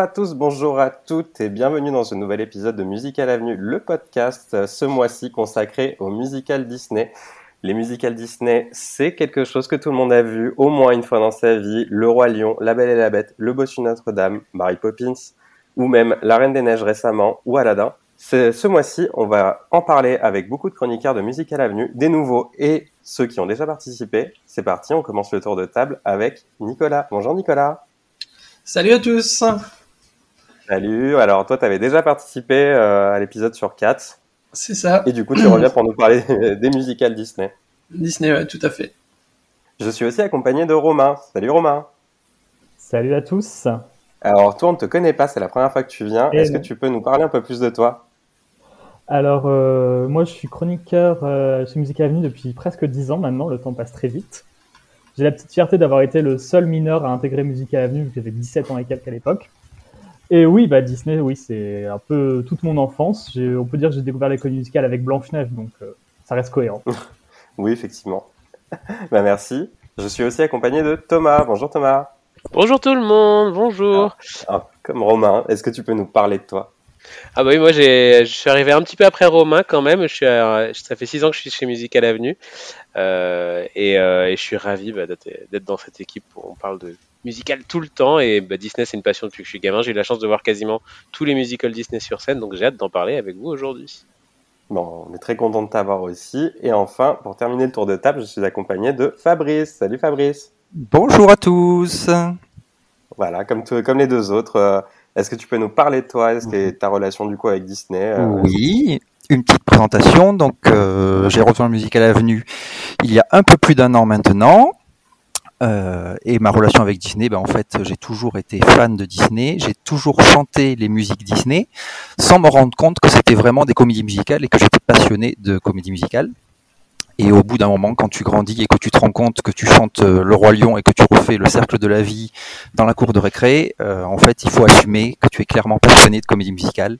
Bonjour à tous, bonjour à toutes et bienvenue dans ce nouvel épisode de Musical Avenue, le podcast ce mois-ci consacré au musical Disney. Les musicals Disney, c'est quelque chose que tout le monde a vu au moins une fois dans sa vie. Le Roi Lion, La Belle et la Bête, Le Bossu Notre-Dame, Mary Poppins, ou même La Reine des Neiges récemment, ou Aladdin. Ce mois-ci, on va en parler avec beaucoup de chroniqueurs de Musical Avenue, des nouveaux et ceux qui ont déjà participé. C'est parti, on commence le tour de table avec Nicolas. Bonjour Nicolas. Salut à tous. Salut. Alors toi, tu avais déjà participé euh, à l'épisode sur 4. C'est ça. Et du coup, tu reviens pour nous parler des musicals Disney. Disney, ouais, tout à fait. Je suis aussi accompagné de Romain. Salut Romain. Salut à tous. Alors toi, on ne te connaît pas, c'est la première fois que tu viens. Est-ce que tu peux nous parler un peu plus de toi? Alors, euh, moi, je suis chroniqueur euh, chez Musique Avenue depuis presque 10 ans maintenant. Le temps passe très vite. J'ai la petite fierté d'avoir été le seul mineur à intégrer Musique Avenue, vu que j'avais 17 ans et quelques à l'époque. Et oui, bah Disney, oui, c'est un peu toute mon enfance. On peut dire que j'ai découvert l'école musicale avec Blanche-Neige, donc euh, ça reste cohérent. oui, effectivement. bah merci. Je suis aussi accompagné de Thomas. Bonjour Thomas. Bonjour tout le monde, bonjour. Ah, ah, comme Romain, est-ce que tu peux nous parler de toi? Ah bah oui, moi je suis arrivé un petit peu après Romain quand même. Je suis ça fait six ans que je suis chez Musical Avenue euh, et, euh, et, je suis ravi bah, d'être dans cette équipe où on parle de musical tout le temps et bah, Disney c'est une passion depuis que je suis gamin. J'ai eu la chance de voir quasiment tous les musicals Disney sur scène, donc j'ai hâte d'en parler avec vous aujourd'hui. Bon, on est très content de t'avoir aussi. Et enfin, pour terminer le tour de table, je suis accompagné de Fabrice. Salut Fabrice. Bonjour à tous. Voilà, comme, comme les deux autres. Euh, est-ce que tu peux nous parler de toi Est-ce que ta relation du coup avec Disney euh, Oui, une petite présentation. Donc, euh, j'ai rejoint le Musical Avenue il y a un peu plus d'un an maintenant. Euh, et ma relation avec Disney, ben en fait, j'ai toujours été fan de Disney. J'ai toujours chanté les musiques Disney, sans me rendre compte que c'était vraiment des comédies musicales et que j'étais passionné de comédies musicales. Et au bout d'un moment, quand tu grandis et que tu te rends compte que tu chantes euh, Le Roi Lion et que tu refais le cercle de la vie dans la cour de récré, euh, en fait, il faut assumer que tu es clairement passionné de comédie musicale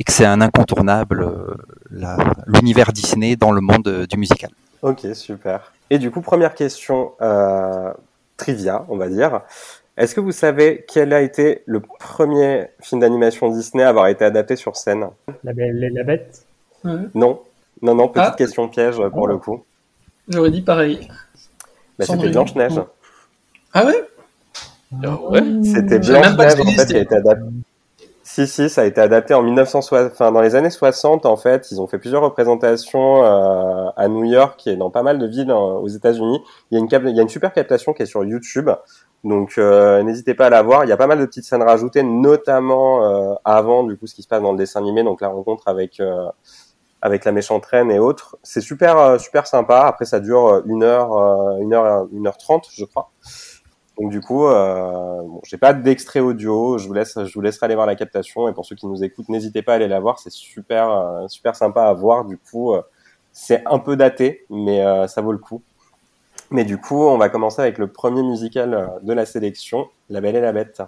et que c'est un incontournable, l'univers Disney dans le monde du musical. Ok, super. Et du coup, première question trivia, on va dire. Est-ce que vous savez quel a été le premier film d'animation Disney à avoir été adapté sur scène? La Belle et la Bête Non, non, non, petite ah. question piège pour le coup. J'aurais dit pareil. Bah, c'était Blanche-Neige. Ah ouais? Ah ouais C'était Blanche-Neige en fait qui a été adapté. Si, si, ça a été adapté en 1960, enfin, dans les années 60, en fait. Ils ont fait plusieurs représentations euh, à New York et dans pas mal de villes euh, aux États-Unis. Il, y a une il y a une super captation qui est sur YouTube. Donc, euh, n'hésitez pas à la voir. Il y a pas mal de petites scènes rajoutées, notamment avant, du coup, ce qui se passe dans le dessin animé. Donc, la rencontre avec avec la méchante reine et autres. C'est super euh, super sympa. Après ça dure euh, une heure euh, une heure une heure trente je crois. Donc du coup, euh, bon, j'ai pas d'extrait audio. Je vous laisse, je vous laisserai aller voir la captation. Et pour ceux qui nous écoutent, n'hésitez pas à aller la voir. C'est super, super sympa à voir. Du coup, c'est un peu daté, mais ça vaut le coup. Mais du coup, on va commencer avec le premier musical de la sélection, La Belle et la Bête.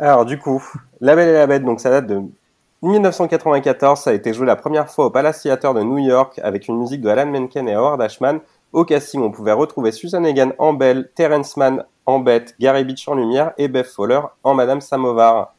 Alors du coup, La Belle et la Bête, donc ça date de 1994, ça a été joué la première fois au Palace Theatre de New York avec une musique de Alan Menken et Howard Ashman. Au casting, on pouvait retrouver Susan Egan en Belle, Terence Mann en Bête, Gary Beach en Lumière et Beth Fowler en Madame Samovar.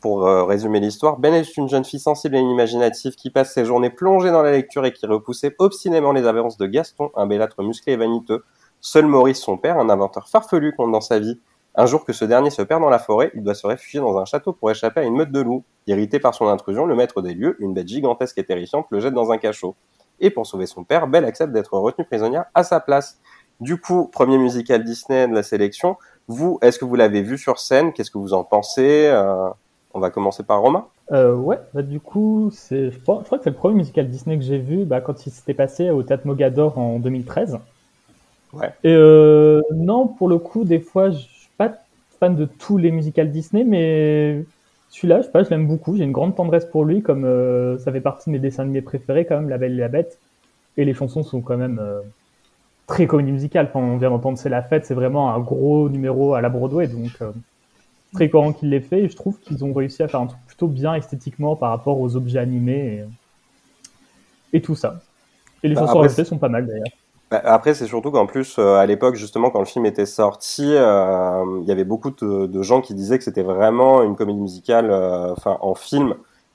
Pour euh, résumer l'histoire, Ben est une jeune fille sensible et imaginative qui passe ses journées plongée dans la lecture et qui repoussait obstinément les avances de Gaston, un bellâtre musclé et vaniteux. Seul Maurice, son père, un inventeur farfelu, compte dans sa vie. Un jour que ce dernier se perd dans la forêt, il doit se réfugier dans un château pour échapper à une meute de loups. Irrité par son intrusion, le maître des lieux, une bête gigantesque et terrifiante, le jette dans un cachot. Et pour sauver son père, Belle accepte d'être retenue prisonnière à sa place. Du coup, premier musical Disney de la sélection. Vous, est-ce que vous l'avez vu sur scène? Qu'est-ce que vous en pensez? Euh, On va commencer par Romain. Euh, ouais, bah, du coup, c'est, je, crois, que c'est le premier musical Disney que j'ai vu bah, quand il s'était passé au Théâtre Mogador en 2013. Ouais. Et euh, non, pour le coup, des fois, je fan de tous les musicals Disney, mais celui-là, je sais pas, je l'aime beaucoup. J'ai une grande tendresse pour lui, comme euh, ça fait partie de mes dessins animés préférés, quand même, La Belle et la Bête. Et les chansons sont quand même euh, très comédie musicale. Enfin, on vient d'entendre C'est la fête, c'est vraiment un gros numéro à la Broadway, donc euh, très courant qu'il l'ait fait. Et je trouve qu'ils ont réussi à faire un truc plutôt bien esthétiquement par rapport aux objets animés et, et tout ça. Et les Bah, chansons restées sont pas mal d'ailleurs. Bah, Après, c'est surtout qu'en plus, euh, à l'époque, justement, quand le film était sorti, euh, il y avait beaucoup de, gens qui disaient que c'était vraiment une comédie musicale, euh, en film,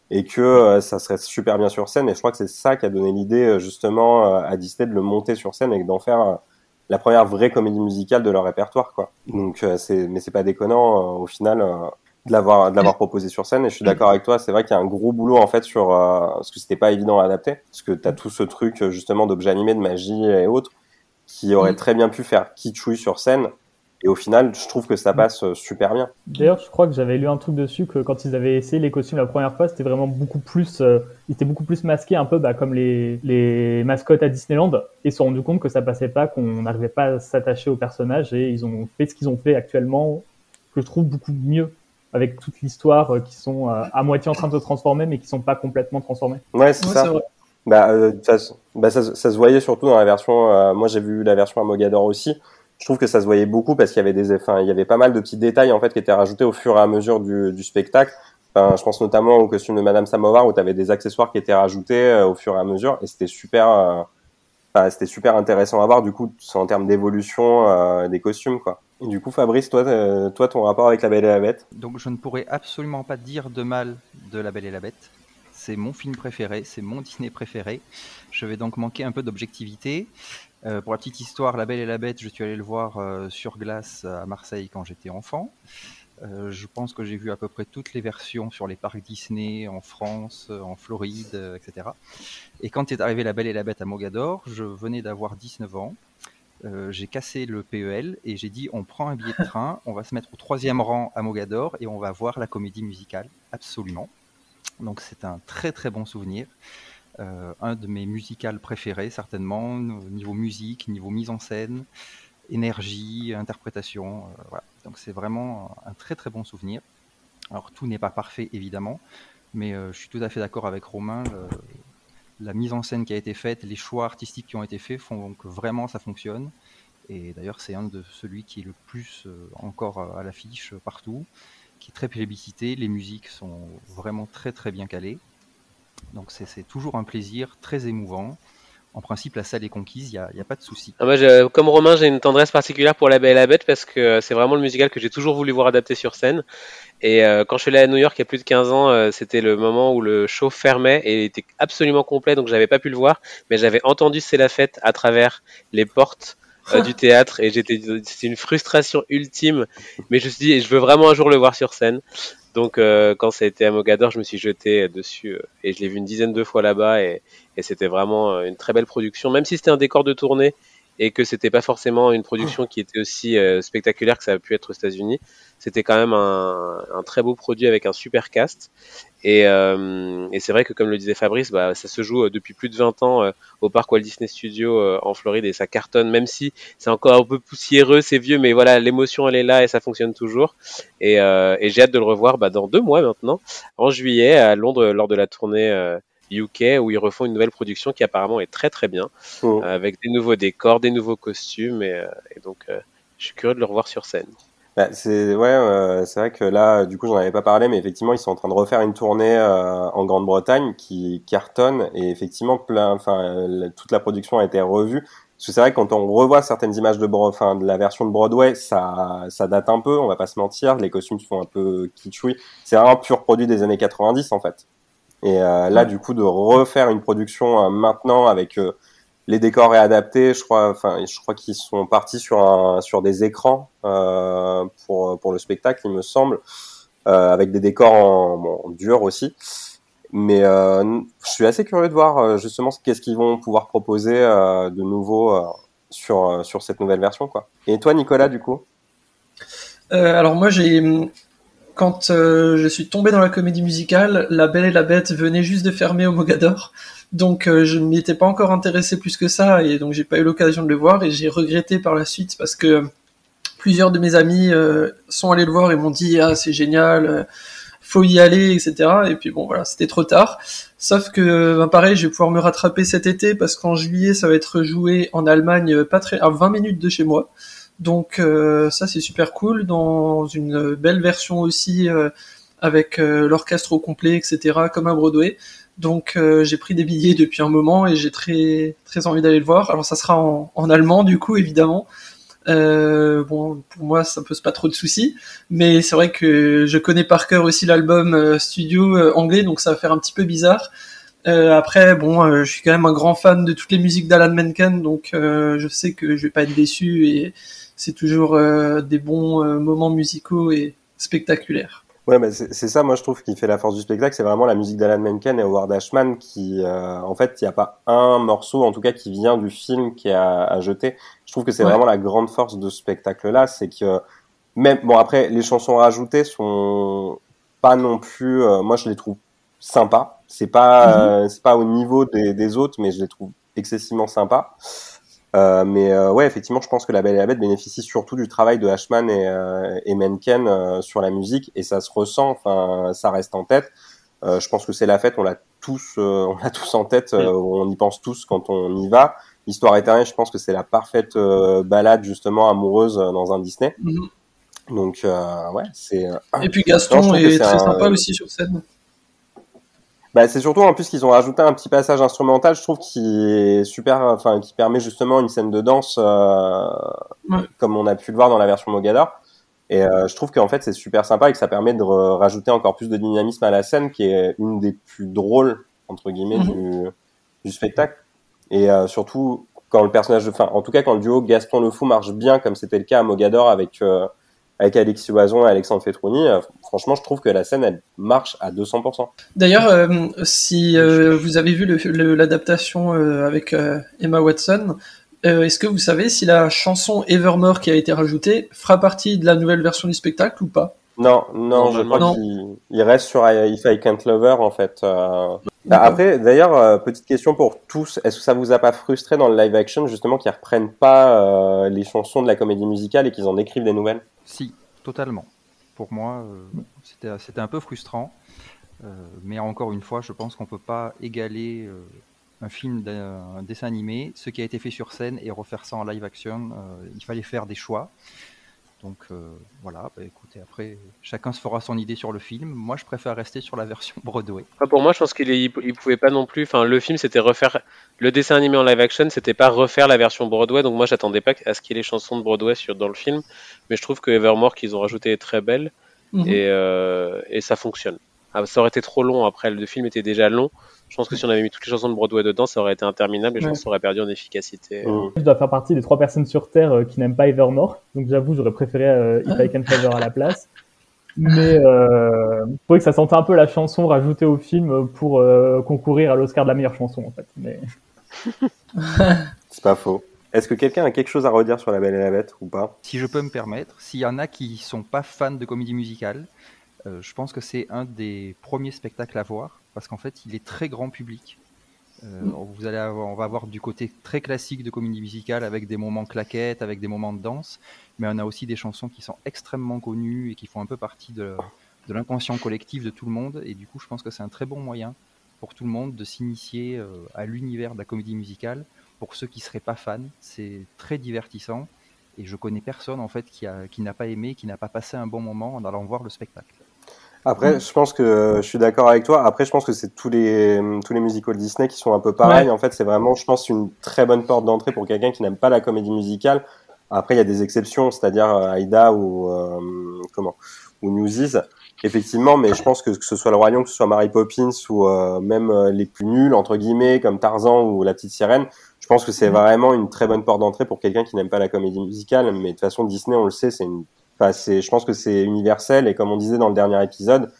et que ça serait super bien sur scène. Et je crois que c'est ça qui a donné l'idée, justement, à Disney de le monter sur scène et d'en faire la première vraie comédie musicale de leur répertoire, quoi. Donc, mais c'est pas déconnant, au final. De l'avoir de l'avoir proposé sur scène et je suis d'accord avec toi c'est vrai qu'il y a un gros boulot en fait sur euh, parce que c'était pas évident à adapter parce que t'as tout ce truc euh, justement d'objets animés de magie et autres qui aurait Mm. très bien pu faire kitschouille sur scène et au final je trouve que ça passe euh, super bien. D'ailleurs, je crois que j'avais lu un truc dessus que quand ils avaient essayé les costumes la première fois, c'était vraiment beaucoup plus, euh, ils étaient beaucoup plus masqués, un peu bah, comme les, les mascottes à Disneyland, et se sont rendus compte que ça passait pas, qu'on n'arrivait pas à s'attacher aux personnages, et ils ont fait ce qu'ils ont fait actuellement, que je trouve beaucoup mieux, avec toute l'histoire euh, qui sont euh, à moitié en train de se transformer, mais qui sont pas complètement transformés. ouais c'est Ouais, ça. bah, euh, ça, se- bah ça, se- ça se voyait surtout dans la version euh, moi j'ai vu la version à Mogador aussi. Je trouve que ça se voyait beaucoup parce qu'il y avait des enfin il y avait pas mal de petits détails en fait qui étaient rajoutés au fur et à mesure du, du spectacle. Enfin, je pense notamment au costume de Madame Samovar où tu avais des accessoires qui étaient rajoutés euh, au fur et à mesure et c'était super euh, c'était super intéressant à voir du coup c'est en termes d'évolution euh, des costumes quoi du coup Fabrice toi euh, toi ton rapport avec la Belle et la Bête? Donc je ne pourrais absolument pas dire de mal de La Belle et la Bête. C'est mon film préféré, c'est mon Disney préféré. Je vais donc manquer un peu d'objectivité. Euh, pour la petite histoire, La Belle et la Bête, je suis allé le voir euh, sur glace à Marseille quand j'étais enfant. Je pense que j'ai vu à peu près toutes les versions sur les parcs Disney en France, en Floride, etc. Et quand est arrivé La Belle et la Bête à Mogador, je venais d'avoir 19 ans. Euh, j'ai cassé le PEL et j'ai dit on prend un billet de train, on va se mettre au troisième rang à Mogador et on va voir la comédie musicale, absolument. Donc c'est un très très bon souvenir. Euh, un de mes musicales préférés certainement, au niveau musique, niveau mise en scène, énergie, interprétation. euh. Donc c'est vraiment un très très bon souvenir. Alors tout n'est pas parfait évidemment, mais je suis tout à fait d'accord avec Romain. La mise en scène qui a été faite, les choix artistiques qui ont été faits font que vraiment ça fonctionne. Et d'ailleurs, c'est un de celui qui est le plus euh, encore à l'affiche partout, qui est très plébiscité. Les musiques sont vraiment très très bien calées. Donc c'est toujours un plaisir très émouvant. En principe, la salle est conquise, il n'y a, y a pas de souci. Ah, moi, je- comme Romain, j'ai une tendresse particulière pour La Belle et la Bête parce que euh, c'est vraiment le musical que j'ai toujours voulu voir adapté sur scène. Et euh, quand je suis allé à New York il y a plus de 15 ans, euh, c'était le moment où le show fermait et il était absolument complet, donc j'avais pas pu le voir, mais j'avais entendu C'est la fête à travers les portes euh, du théâtre et j'étais, c'était une frustration ultime. Mais je me suis dit, je veux vraiment un jour le voir sur scène. Donc euh, quand ça a été à Mogador, je me suis jeté dessus euh, et je l'ai vu une dizaine de fois là-bas et, et c'était vraiment euh, une très belle production, même si c'était un décor de tournée et que c'était pas forcément une production qui était aussi euh, spectaculaire que ça a pu être aux États-Unis. C'était quand même un, un très beau produit avec un super cast. Et, euh, et c'est vrai que, comme le disait Fabrice, bah, ça se joue euh, depuis plus de 20 ans euh, au parc Walt Disney Studios euh, en Floride et ça cartonne, même si c'est encore un peu poussiéreux, c'est vieux, mais voilà, l'émotion elle est là et ça fonctionne toujours. Et, euh, et j'ai hâte de le revoir bah, dans deux mois maintenant, en juillet à Londres lors de la tournée UK où ils refont une nouvelle production qui apparemment est très très bien Mm. avec des nouveaux décors, des nouveaux costumes, et, euh, et donc euh, je suis curieux de le revoir sur scène. Bah, c'est ouais, euh, c'est vrai que là, du coup, j'en avais pas parlé, mais effectivement, ils sont en train de refaire une tournée euh, en Grande-Bretagne qui cartonne et effectivement, plein, enfin, euh, toute la production a été revue. Parce que c'est vrai que quand on revoit certaines images de, enfin, de la version de Broadway, ça, ça date un peu, on va pas se mentir. Les costumes sont un peu kitschouis. C'est un pur produit des années 90 en fait. Et euh, là, du coup, de refaire une production euh, maintenant avec euh, les décors réadaptés, je crois, enfin, je crois qu'ils sont partis sur un, sur des écrans euh, pour pour le spectacle, il me semble, euh, avec des décors en, bon, en dur aussi. Mais euh, je suis assez curieux de voir euh, justement qu'est-ce qu'ils vont pouvoir proposer euh, de nouveau euh, sur euh, sur cette nouvelle version, quoi. Et toi, Nicolas, du coup? Euh, alors moi j'ai quand euh, je suis tombé dans la comédie musicale, La Belle et la Bête venait juste de fermer au Mogador. Donc euh, je ne m'y étais pas encore intéressé plus que ça et donc j'ai pas eu l'occasion de le voir et j'ai regretté par la suite parce que plusieurs de mes amis euh, sont allés le voir et m'ont dit ah c'est génial, faut y aller etc. Et puis bon voilà c'était trop tard. Sauf que ben, pareil je vais pouvoir me rattraper cet été parce qu'en juillet ça va être joué en Allemagne pas très à 20 minutes de chez moi. Donc euh, ça c'est super cool dans une belle version aussi euh, avec euh, l'orchestre au complet etc comme à Broadway. Donc euh, j'ai pris des billets depuis un moment et j'ai très très envie d'aller le voir. Alors ça sera en, en allemand du coup évidemment. Euh, bon pour moi ça pose pas trop de soucis, mais c'est vrai que je connais par cœur aussi l'album studio anglais donc ça va faire un petit peu bizarre. Après bon je suis quand même un grand fan de toutes les musiques d'Alan Menken donc je sais que je vais pas être déçu et c'est toujours euh, des bons euh, moments musicaux et spectaculaires. Ouais, mais c'est ça, moi je trouve qui fait la force du spectacle, c'est vraiment la musique d'Alan Menken et Howard Ashman qui, euh, en fait, il n'y a pas un morceau, en tout cas, qui vient du film qui a à jeter. Je trouve que c'est Ouais. vraiment la grande force de ce spectacle-là, c'est que même, bon après, les chansons rajoutées sont pas non plus, euh, moi je les trouve sympas. C'est pas, euh, c'est pas au niveau des, des autres, mais je les trouve excessivement sympas. Euh, mais euh, ouais, effectivement, je pense que La Belle et la Bête bénéficie surtout du travail de Ashman et, euh, et Menken euh, sur la musique, et ça se ressent. Enfin, ça reste en tête. Euh, je pense que c'est la fête, on l'a tous, euh, on l'a tous en tête, euh, on y pense tous quand on y va. L'histoire éternelle, je pense que c'est la parfaite euh, balade justement amoureuse dans un Disney. Mhm. Donc euh, ouais, c'est euh, Et puis Gaston est très un- sympa aussi sur scène. Bah, c'est surtout en plus qu'ils ont rajouté un petit passage instrumental, je trouve, qui est super, enfin, qui permet justement une scène de danse, euh, Ouais. comme on a pu le voir dans la version Mogador. Et euh, je trouve qu'en fait, c'est super sympa et que ça permet de rajouter encore plus de dynamisme à la scène, qui est une des plus drôles entre guillemets Mhm. du, du spectacle. Et euh, surtout quand le personnage, enfin, en tout cas quand le duo Gaston Le Fou marche bien, comme c'était le cas à Mogador avec euh, avec Alexis Oison et Alexandre Fetrouni, euh, franchement, je trouve que la scène elle marche à 200%. D'ailleurs, euh, si euh, vous avez vu l'adaptation euh, avec euh, Emma Watson, euh, est-ce que vous savez si la chanson Evermore qui a été rajoutée fera partie de la nouvelle version du spectacle ou pas? Non, non, je crois Non. qu'il il reste sur I- If I Can't Love Her en fait. euh. Bah, après, d'ailleurs, euh, petite question pour tous. Est-ce que ça vous a pas frustré dans le live action justement qu'ils reprennent pas euh, les chansons de la comédie musicale et qu'ils en écrivent des nouvelles? Si, totalement. Pour moi, euh, c'était un peu frustrant. Mais encore une fois, je pense qu'on peut pas égaler un film d'un un dessin animé, ce qui a été fait sur scène, et refaire ça en live action. Il fallait faire des choix. Donc euh, voilà, bah, écoutez, après, chacun se fera son idée sur le film. Moi, je préfère rester sur la version Broadway. Pour moi, je pense qu'il il il pouvait pas non plus. Enfin, le film, c'était refaire le dessin animé en live action, c'était pas refaire la version Broadway. Donc moi, j'attendais pas à ce qu'il y ait les chansons de Broadway sur dans le film, mais je trouve que Evermore qu'ils ont rajouté est très belle Mhm. et euh, et ça fonctionne. Ah, ça aurait été trop long. Après, le film était déjà long. Je pense que si on avait mis toutes les chansons de Broadway dedans, ça aurait été interminable et je Ouais. pense ça aurait perdu en efficacité. Mm. Je dois faire partie des trois personnes sur Terre euh, qui n'aiment pas Evermore, donc j'avoue, j'aurais préféré euh, If I Can Favor à la place. Mais euh, je trouvais que ça sentait un peu la chanson rajoutée au film pour euh, concourir à l'Oscar de la meilleure chanson, en fait. Mais C'est pas faux. Est-ce que quelqu'un a quelque chose à redire sur La Belle et la Bête ou pas? Si je peux me permettre, s'il y en a qui sont pas fans de comédie musicale, euh, je pense que c'est un des premiers spectacles à voir parce qu'en fait, il est très grand public. Euh, vous allez avoir, on va avoir du côté très classique de comédie musicale avec des moments claquettes, avec des moments de danse, mais on a aussi des chansons qui sont extrêmement connues et qui font un peu partie de, de l'inconscient collectif de tout le monde. Et du coup, je pense que c'est un très bon moyen pour tout le monde de s'initier euh, à l'univers de la comédie musicale. Pour ceux qui seraient pas fans, c'est très divertissant. Et je connais personne en fait qui n'a pas aimé, qui n'a pas passé un bon moment en allant voir le spectacle. Après, je pense que je suis d'accord avec toi. Après, je pense que c'est tous les tous les musicals Disney qui sont un peu pareils. En fait, c'est vraiment, je pense, une très bonne porte d'entrée pour quelqu'un qui n'aime pas la comédie musicale. Après, il y a des exceptions, c'est-à-dire euh, Aïda ou euh, comment ou Newsies, effectivement. Mais je pense que que ce soit le Roi Lion, que ce soit Mary Poppins ou euh, même euh, les plus nuls entre guillemets comme Tarzan ou La Petite Sirène, je pense que c'est vraiment une très bonne porte d'entrée pour quelqu'un qui n'aime pas la comédie musicale. Mais de toute façon, Disney, on le sait, c'est une Enfin, c'est, je pense que c'est universel et comme on disait dans le dernier épisode,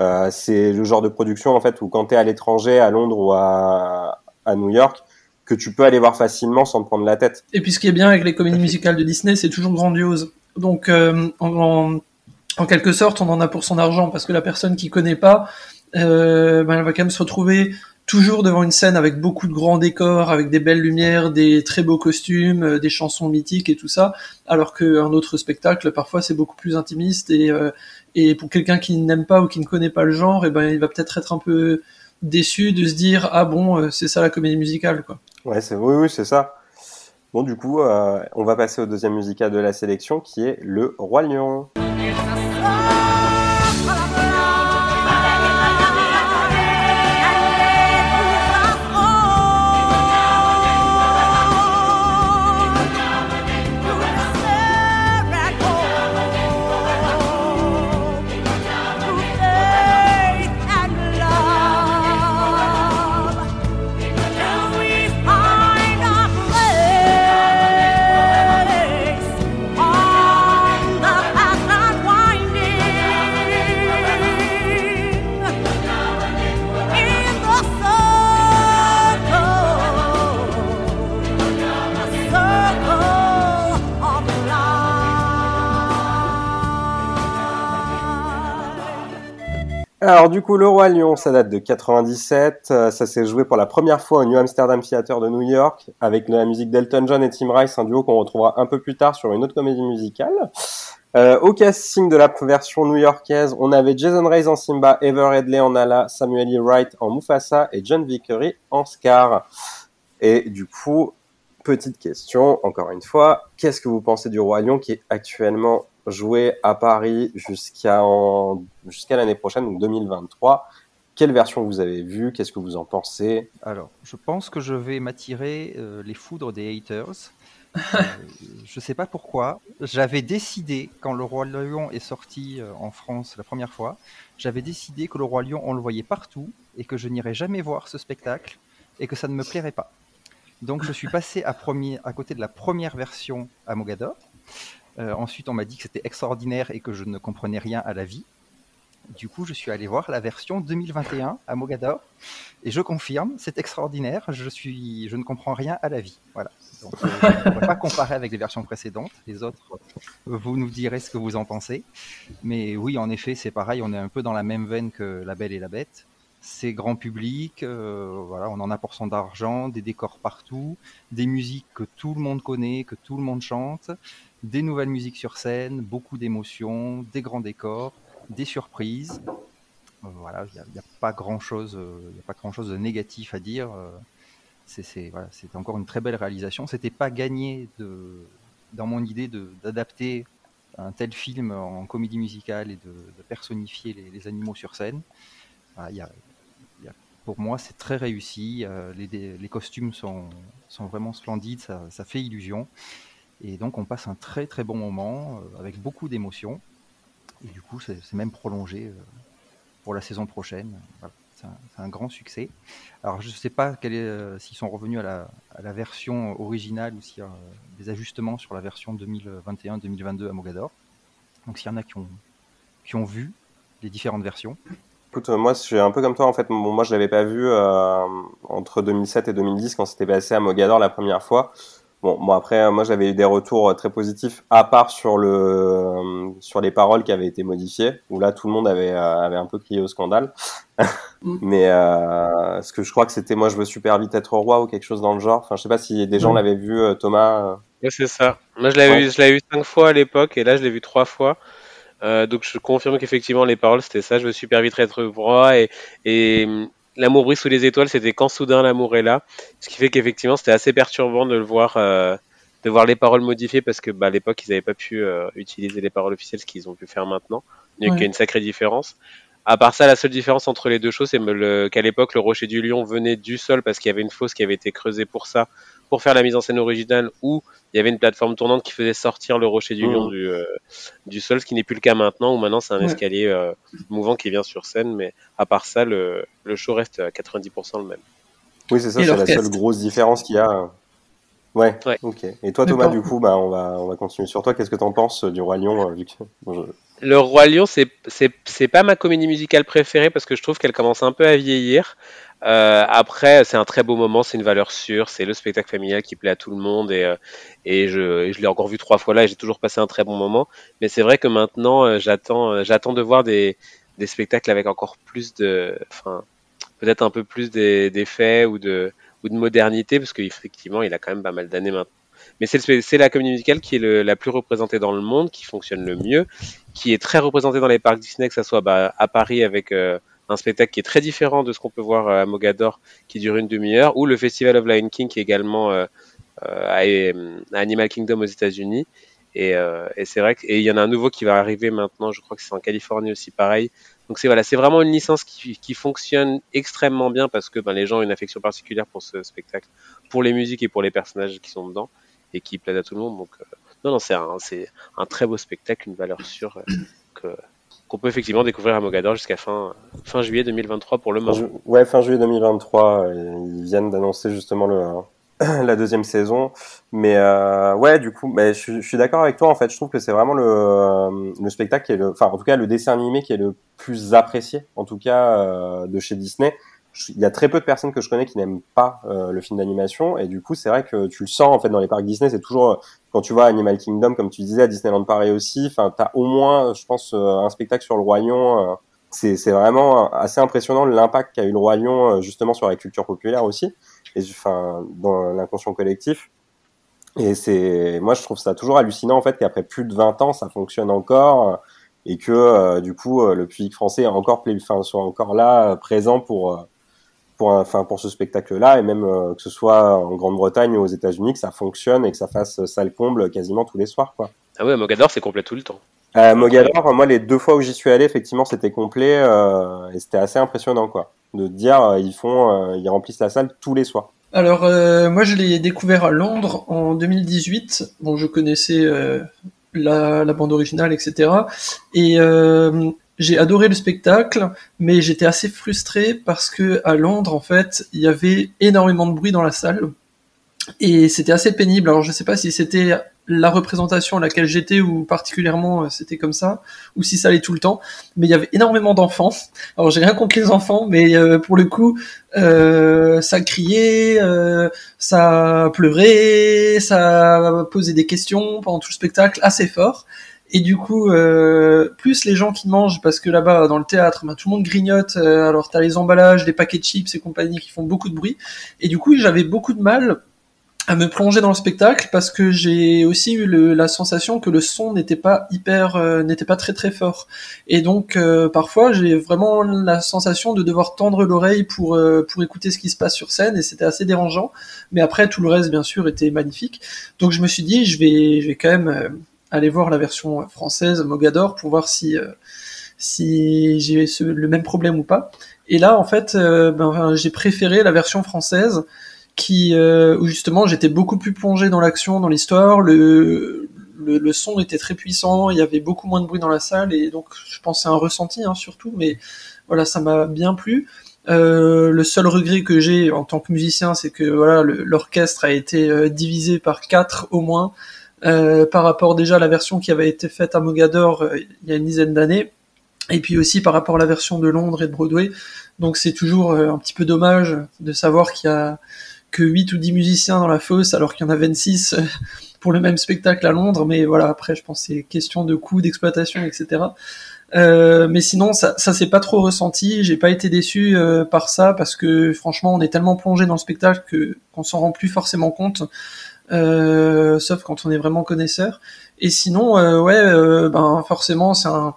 euh, c'est le genre de production en fait où quand tu es à l'étranger, à Londres ou à, à New York, que tu peux aller voir facilement sans te prendre la tête. Et puis ce qui est bien avec les comédies musicales de Disney, c'est toujours grandiose. Donc euh, en, en- en quelque sorte, on en a pour son argent parce que la personne qui connaît pas, euh, ben, elle va quand même se retrouver toujours devant une scène avec beaucoup de grands décors, avec des belles lumières, des très beaux costumes, euh, des chansons mythiques et tout ça, alors qu'un autre spectacle, parfois, c'est beaucoup plus intimiste et, euh, et pour quelqu'un qui n'aime pas ou qui ne connaît pas le genre, et eh ben, il va peut-être être un peu déçu de se dire ah bon, euh, c'est ça la comédie musicale, quoi. Ouais, c'est oui, oui, c'est ça. Bon, du coup, on va passer au deuxième musical de la sélection qui est Le Roi Lion. Alors du coup, Le Roi Lion, ça date de 97. Euh, ça s'est joué pour la première fois au New Amsterdam Theater de New York avec la musique d'Elton John et Tim Rice, un duo qu'on retrouvera un peu plus tard sur une autre comédie musicale. Euh, au casting de la version new-yorkaise, on avait Jason Reyes en Simba, Ever Headley en Nala, Samuel E. Wright en Mufasa et John Vickery en Scar. Et du coup, petite question, encore une fois, qu'est-ce que vous pensez du Roi Lion qui est actuellement jouer à Paris jusqu'à jusqu'à l'année prochaine, donc 2023. Quelle version vous avez vue? Qu'est-ce que vous en pensez? Alors, je pense que je vais m'attirer euh, les foudres des haters. Euh, je ne sais pas pourquoi. J'avais décidé, quand Le Roi Lion est sorti euh, en France la première fois, j'avais décidé que Le Roi Lion, on le voyait partout et que je n'irais jamais voir ce spectacle et que ça ne me plairait pas. Donc je suis passé à, premier, à côté de la première version à Mogador. Euh, ensuite, on m'a dit que c'était extraordinaire et que je ne comprenais rien à la vie. Du coup, je suis allé voir la version 2021 à Mogador et je confirme, c'est extraordinaire. Je suis, je ne comprends rien à la vie. Voilà. Donc, euh, je ne pourrais pas comparer avec les versions précédentes. Les autres, vous nous direz ce que vous en pensez. Mais oui, en effet, c'est pareil. On est un peu dans la même veine que La Belle et la Bête. C'est grand public. Euh, voilà, on en a pour son d'argent, des décors partout, des musiques que tout le monde connaît, que tout le monde chante des nouvelles musiques sur scène, beaucoup d'émotions, des grands décors, des surprises. Euh, voilà, il n'y a, pas grand chose, euh, a pas grand chose de négatif à dire. Euh, c'est encore une très belle réalisation. C'était pas gagné dans mon idée d'adapter un tel film en comédie musicale et de, personnifier les, animaux sur scène. pour moi, c'est très réussi. les, costumes sont, vraiment splendides, ça fait illusion. Et donc on passe un très très bon moment euh, avec beaucoup d'émotions. Et du coup, c'est même prolongé euh, pour la saison prochaine. C'est un, grand succès. Alors je ne sais pas euh, s'ils sont revenus à la, version originale ou s'il y a des ajustements sur la version 2021-2022 à Mogador. Donc s'il y en a qui ont, qui ont vu les différentes versions. Écoute, moi je suis un peu comme toi en fait. moi je l'avais pas vu entre 2007 et 2010 quand c'était passé à Mogador la première fois. Bon, après, moi j'avais eu des retours très positifs, à part sur le euh, sur les paroles qui avaient été modifiées, où là tout le monde avait euh, avait un peu crié au scandale. Mm. Mais euh, ce que je crois que c'était moi je veux super vite être roi ou quelque chose dans le genre. Enfin, je sais pas si des gens l'avaient vu, Thomas. Ouais, c'est ça. Moi je l'avais vu, je l'avais vu cinq fois à l'époque et là je l'ai vu trois fois. donc je confirme qu'effectivement les paroles c'était ça, je veux super vite être roi et, et l'amour brille sous les étoiles, c'était quand soudain l'amour est là. Ce qui fait qu'effectivement, c'était assez perturbant de le voir, euh, de voir les paroles modifiées parce que bah, à l'époque, ils n'avaient pas pu euh, utiliser les paroles officielles, ce qu'ils ont pu faire maintenant. Il y a une sacrée différence. À part ça, la seule différence entre les deux choses, c'est qu'à l'époque, le rocher du lion venait du sol parce qu'il y avait une fosse qui avait été creusée pour ça, pour faire la mise en scène originale, où il y avait une plateforme tournante qui faisait sortir le rocher du lion mmh. du, euh, du, sol, ce qui n'est plus le cas maintenant, où maintenant c'est un escalier euh, mouvant qui vient sur scène, mais à part ça, le, le show reste à 90% le même. Oui, c'est ça, c'est la seule grosse différence qu'il y a. Ouais, ok. Et toi, Thomas, du coup, bah, on, va, on va continuer sur toi. Qu'est-ce que tu en penses du Roi Lion euh, le Roi Lion, c'est pas ma comédie musicale préférée parce que je trouve qu'elle commence un peu à vieillir. Euh, après, c'est un très beau moment, c'est une valeur sûre, c'est le spectacle familial qui plaît à tout le monde et, euh, je, l'ai encore vu trois fois là et j'ai toujours passé un très bon moment. Mais c'est vrai que maintenant, euh, j'attends, de voir des, des spectacles avec encore plus de, enfin, peut-être un peu plus d'effets ou de, ou de modernité parce qu'effectivement, il a quand même pas mal d'années maintenant. Mais c'est, la comédie musicale qui est le, la plus représentée dans le monde, qui fonctionne le mieux, qui est très représentée dans les parcs Disney, que ce soit bah, à Paris avec euh, un spectacle qui est très différent de ce qu'on peut voir euh, à Mogador, qui dure une demi-heure, ou le Festival of Lion King, qui est également euh, euh, à, à, Animal Kingdom aux États-Unis. Et, euh, et c'est vrai qu'il y en a un nouveau qui va arriver maintenant, je crois que c'est en Californie aussi pareil. Donc c'est voilà, c'est vraiment une licence qui, qui, fonctionne extrêmement bien parce que ben, les gens ont une affection particulière pour ce spectacle, pour les musiques et pour les personnages qui sont dedans qui plaisent à tout le monde. Donc non, non, c'est un, un très beau spectacle, une valeur sûre que qu'on peut effectivement découvrir à Mogador jusqu'à fin, fin juillet 2023 pour le moment. Ouais, fin juillet 2023. Ils viennent d'annoncer justement le, la deuxième saison. Mais euh, ouais, du coup, bah, je, suis d'accord avec toi. En fait, je trouve que c'est vraiment le, le spectacle qui est le, enfin, en tout cas, le dessin animé qui est le plus apprécié, en tout cas, euh, de chez Disney. Il y a très peu de personnes que je connais qui n'aiment pas euh, le film d'animation, et du coup, c'est vrai que tu le sens en fait dans les parcs Disney. C'est toujours quand tu vois Animal Kingdom, comme tu disais, à Disneyland Paris aussi. Enfin, t'as au moins, je pense, euh, un spectacle sur le Lion. Euh, c'est vraiment assez impressionnant l'impact qu'a eu le Lion justement sur la culture populaire aussi et enfin dans l'inconscient collectif. Et c'est, moi je trouve ça toujours hallucinant en fait qu'après plus de 20 ans ça fonctionne encore et que euh, du coup euh, le public français est encore, enfin, soit encore là euh, présent pour pour enfin pour ce spectacle-là et même que ce soit en Grande-Bretagne ou aux États-Unis que ça fonctionne et que ça fasse salle comble quasiment tous les soirs quoi. Ah ouais, Mogador c'est complet tout le temps. Euh, Mogador, moi les deux fois où j'y suis allé, effectivement c'était complet euh, et c'était assez impressionnant quoi de dire euh, ils font euh, ils remplissent la salle tous les soirs. Alors euh, moi je l'ai découvert à Londres en 2018. Bon je connaissais euh, la, la, bande originale etc. Et j'ai adoré le spectacle, mais j'étais assez frustré parce que à Londres en fait il y avait énormément de bruit dans la salle. Et c'était assez pénible. Alors je sais pas si c'était la représentation à laquelle j'étais ou particulièrement euh, c'était comme ça ou si ça allait tout le temps mais il y avait énormément d'enfants. Alors j'ai rien contre les enfants mais euh, pour le coup euh, ça criait ça pleurait ça posait des questions pendant tout le spectacle assez fort et du coup euh, plus les gens qui mangent parce que là-bas dans le théâtre ben, tout le monde grignote alors t'as les emballages les paquets de chips et compagnie qui font beaucoup de bruit. Et du coup j'avais beaucoup de mal à me plonger dans le spectacle parce que j'ai aussi eu le, la sensation que le son n'était pas hyper euh, n'était pas très très fort. Et donc euh, parfois j'ai vraiment la sensation de devoir tendre l'oreille pour euh, pour écouter ce qui se passe sur scène et c'était assez dérangeant. Mais après tout le reste bien sûr était magnifique. Donc je me suis dit je vais je vais quand même aller voir la version française Mogador pour voir si si j'ai le même problème ou pas. Et là en fait ben, j'ai préféré la version française qui euh, où justement j'étais beaucoup plus plongé dans l'action, dans l'histoire, le, le, le son était très puissant, il y avait beaucoup moins de bruit dans la salle et donc je pense c'est un ressenti hein, surtout, mais voilà ça m'a bien plu. Euh, le seul regret que j'ai en tant que musicien, c'est que voilà l'orchestre a été euh, divisé par quatre au moins euh, par rapport déjà à la version qui avait été faite à Mogador euh, il y a une dizaine d'années, et puis aussi par rapport à la version de Londres et de Broadway. Donc c'est toujours euh, un petit peu dommage de savoir qu'il y a que 8 ou 10 musiciens dans la fosse alors qu'il y en a 26 pour le même spectacle à Londres. Mais voilà, après, je pense c'est question de coût, d'exploitation, etc. Mais sinon, ça, ça s'est pas trop ressenti. J'ai pas été déçu par ça parce que franchement, on est tellement plongé dans le spectacle que qu'on s'en rend plus forcément compte, sauf quand on est vraiment connaisseur. Et sinon, euh, ouais, euh, ben forcément, c'est un,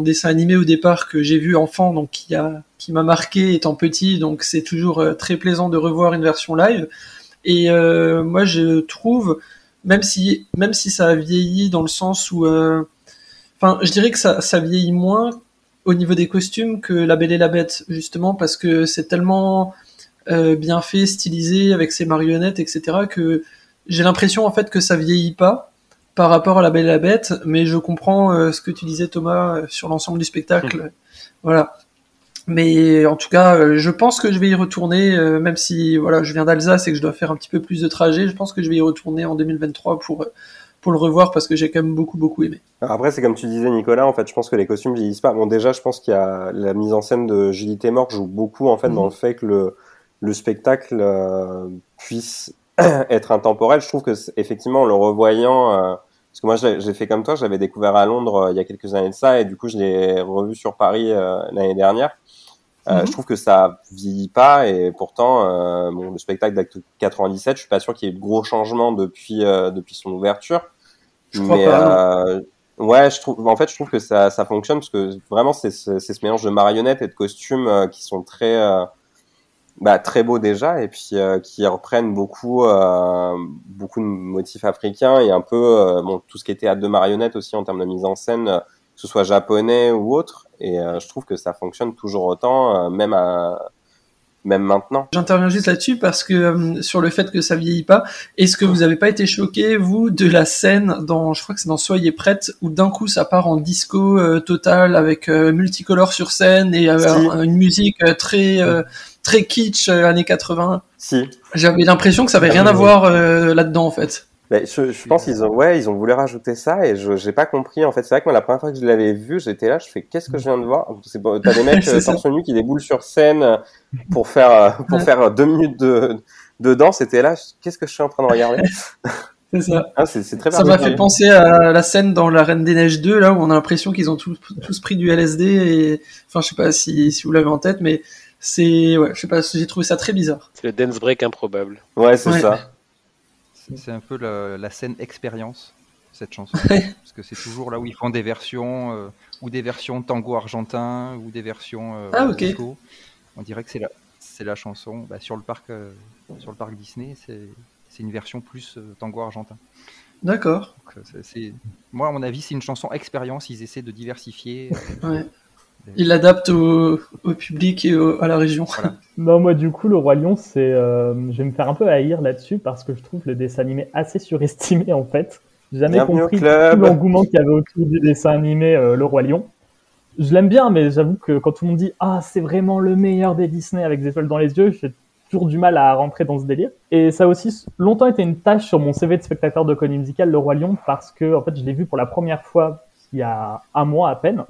dessin animé au départ que j'ai vu enfant, donc qui a qui m'a marqué étant petit, donc c'est toujours euh, très plaisant de revoir une version live. Et euh, moi, je trouve, même si même si ça a vieilli dans le sens où, euh, enfin, je dirais que ça vieillit moins au niveau des costumes que La Belle et la Bête, justement parce que c'est tellement euh, bien fait, stylisé avec ses marionnettes, etc. que j'ai l'impression en fait que ça vieillit pas par rapport à La Belle et la Bête, mais je comprends euh, ce que tu disais Thomas euh, sur l'ensemble du spectacle. Mmh. Voilà. Mais en tout cas, euh, je pense que je vais y retourner, même si voilà, je viens d'Alsace et que je dois faire un petit peu plus de trajet. Je pense que je vais y retourner en 2023 pour pour le revoir parce que j'ai quand même beaucoup beaucoup aimé. Après, c'est comme tu disais, Nicolas. En fait, je pense que les costumes vieillissent pas. Bon, déjà, je pense qu'il y a la mise en scène de Julie Taymor joue beaucoup en fait dans Mhm. le fait que le le spectacle euh, puisse être intemporel. Je trouve que effectivement, en le revoyant, euh, parce que moi, j'ai fait comme toi, je l'avais découvert à Londres euh, il y a quelques années de ça, et du coup, je l'ai revu sur Paris euh, l'année dernière. Euh, Mhm. Je trouve que ça vieillit pas, et pourtant, euh, bon, le spectacle d'acte 97, je suis pas sûr qu'il y ait eu de gros changements depuis euh, depuis son ouverture. Je crois mais pas, euh, ouais, je trouve, en fait, je trouve que ça, ça fonctionne parce que vraiment, c'est ce mélange de marionnettes et de costumes euh, qui sont très, euh, bah, très beaux déjà et puis euh, qui reprennent beaucoup, euh, beaucoup de motifs africains et un peu euh, bon, tout ce qui est théâtre de marionnettes aussi en termes de mise en scène, euh, que ce soit japonais ou autre. Et euh, je trouve que ça fonctionne toujours autant, euh, même à, même maintenant. J'interviens juste là-dessus parce que euh, sur le fait que ça vieillit pas, est-ce que vous avez pas été choqué vous de la scène dans, je crois que c'est dans Soyez prête, où d'un coup ça part en disco euh, total avec euh, multicolore sur scène et une musique très euh, très kitsch euh, années 80. Si, J'avais l'impression que ça avait rien à voir euh, là-dedans en fait. Ben, je, je pense qu'ils ont, ouais, ils ont voulu rajouter ça et je j'ai pas compris. En fait, c'est vrai que moi, la première fois que je l'avais vu, j'étais là, je fais qu'est-ce que je viens de voir? T'as des mecs euh, torse nu qui déboulent sur scène pour faire pour faire deux minutes de de danse. C'était là, qu'est-ce que je suis en train de regarder? C'est ça. ah, très Ça m'a fait penser à la scène dans La Reine des Neiges 2, là où on a l'impression qu'ils ont tous, tous pris du LSD et, enfin, je sais pas si, si vous l'avez en tête, mais c'est, ouais, je sais pas, j'ai trouvé ça très bizarre. C'est le dance break improbable. Ouais, c'est Ouais. ça. C'est un peu la, la scène expérience, cette chanson. Parce que c'est toujours là où ils font des versions, euh, ou des versions tango argentin, ou des versions euh, Ah, disco. On dirait que c'est la, c'est la chanson bah, sur, le parc, euh, sur le parc Disney, c'est c'est une version plus euh, tango argentin. D'accord. C'est- Moi, à mon avis, c'est une chanson expérience. Ils essaient de diversifier. Ouais. Il l'adapte au, au public et au- à la région. Non, moi, du coup, le Roi Lion, c'est. euh, je vais me faire un peu haïr là-dessus parce que je trouve le dessin animé assez surestimé en fait. J'ai jamais Bienvenue compris tout l'engouement qu'il y avait autour du dessin animé euh, Le Roi Lion. Je l'aime bien, mais j'avoue que quand tout le monde dit Ah, c'est vraiment le meilleur des Disney avec des étoiles dans les yeux, j'ai toujours du mal à rentrer dans ce délire. Et ça a aussi longtemps été une tâche sur mon CV de spectateur de comédie musicale Le Roi Lion parce que, en fait, je l'ai vu pour la première fois il y a un mois à peine.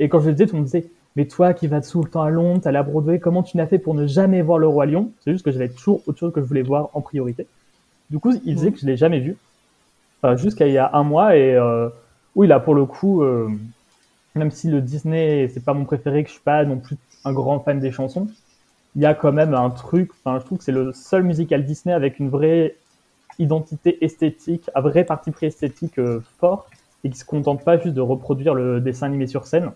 Et quand je le disais, tout le monde disait mais toi qui vas tout le temps à Londres, t'as la Broadway, comment tu n'as fait pour ne jamais voir le Roi Lion? C'est juste que j'avais toujours autre chose que je voulais voir en priorité. Du coup, il disait que je l'ai jamais vu, enfin, jusqu'à il y a un mois. Et euh, oui, là pour le coup, euh, même si le Disney c'est pas mon préféré, que je suis pas non plus un grand fan des chansons, il y a quand même un truc. Enfin, je trouve que c'est le seul musical Disney avec une vraie identité esthétique, un vrai parti pris esthétique euh, fort et qui se contente pas juste de reproduire le dessin animé sur scène.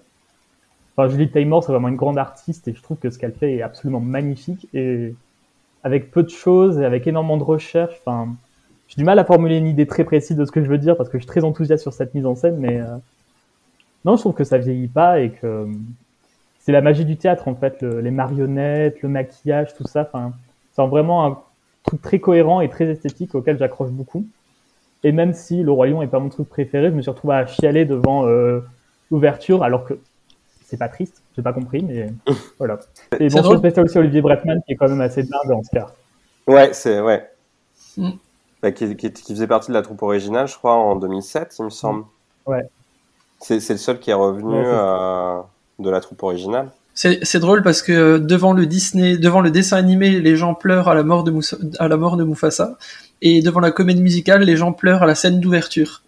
Julie Taymor, c'est vraiment une grande artiste et je trouve que ce qu'elle fait est absolument magnifique et avec peu de choses et avec énormément de recherche. Enfin, j'ai du mal à formuler une idée très précise de ce que je veux dire parce que je suis très enthousiaste sur cette mise en scène, mais euh, non, je trouve que ça vieillit pas et que c'est la magie du théâtre en fait, le- les marionnettes, le maquillage, tout ça. Enfin, c'est vraiment un truc très cohérent et très esthétique auquel j'accroche beaucoup. Et même si Le Roi Lion est pas mon truc préféré, je me suis retrouvé à chialer devant euh, l'ouverture, alors que c'est pas triste, j'ai pas compris, mais voilà. Et C'est bon, je spécial aussi Olivier Bretman, qui est quand même assez dingue en Oscar. Ouais, c'est ouais. Mm. Bah, qui, qui, qui faisait partie de la troupe originale, je crois, en 2007, il me semble. Ouais. C'est c'est le seul qui est revenu Ouais, euh, de la troupe originale. C'est c'est drôle parce que euh, devant le Disney, devant le dessin animé, les gens pleurent à la mort de Moussa, à la mort de Mufasa, et devant la comédie musicale, les gens pleurent à la scène d'ouverture.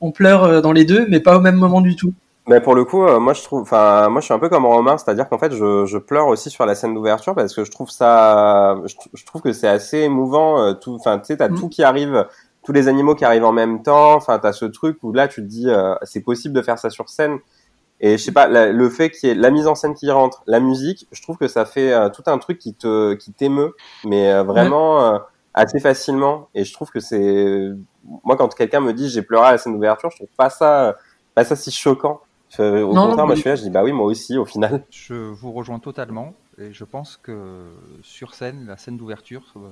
On pleure euh, dans les deux, mais pas au même moment du tout. Mais pour le coup, euh, moi je trouve, enfin, moi je suis un peu comme Romain, c'est-à-dire qu'en fait, je, je pleure aussi sur la scène d'ouverture parce que je trouve ça, je, tr- je trouve que c'est assez émouvant. euh, tout, enfin, tu sais, t'as Mm. tout qui arrive, tous les animaux qui arrivent en même temps. Enfin, t'as ce truc où là, tu te dis, euh, c'est possible de faire ça sur scène. Et je sais pas, la- le fait qu'il y ait la mise en scène qui rentre, la musique, je trouve que ça fait euh, tout un truc qui te, qui t'émeut, mais euh, vraiment euh, assez facilement. Et je trouve que c'est, moi, quand quelqu'un me dit j'ai pleuré à la scène d'ouverture, je trouve pas ça, pas ça si choquant. Euh, Au Non, contraire, moi je suis là, je dis bah oui, moi aussi, au final. Je vous rejoins totalement et je pense que sur scène, la scène d'ouverture, euh,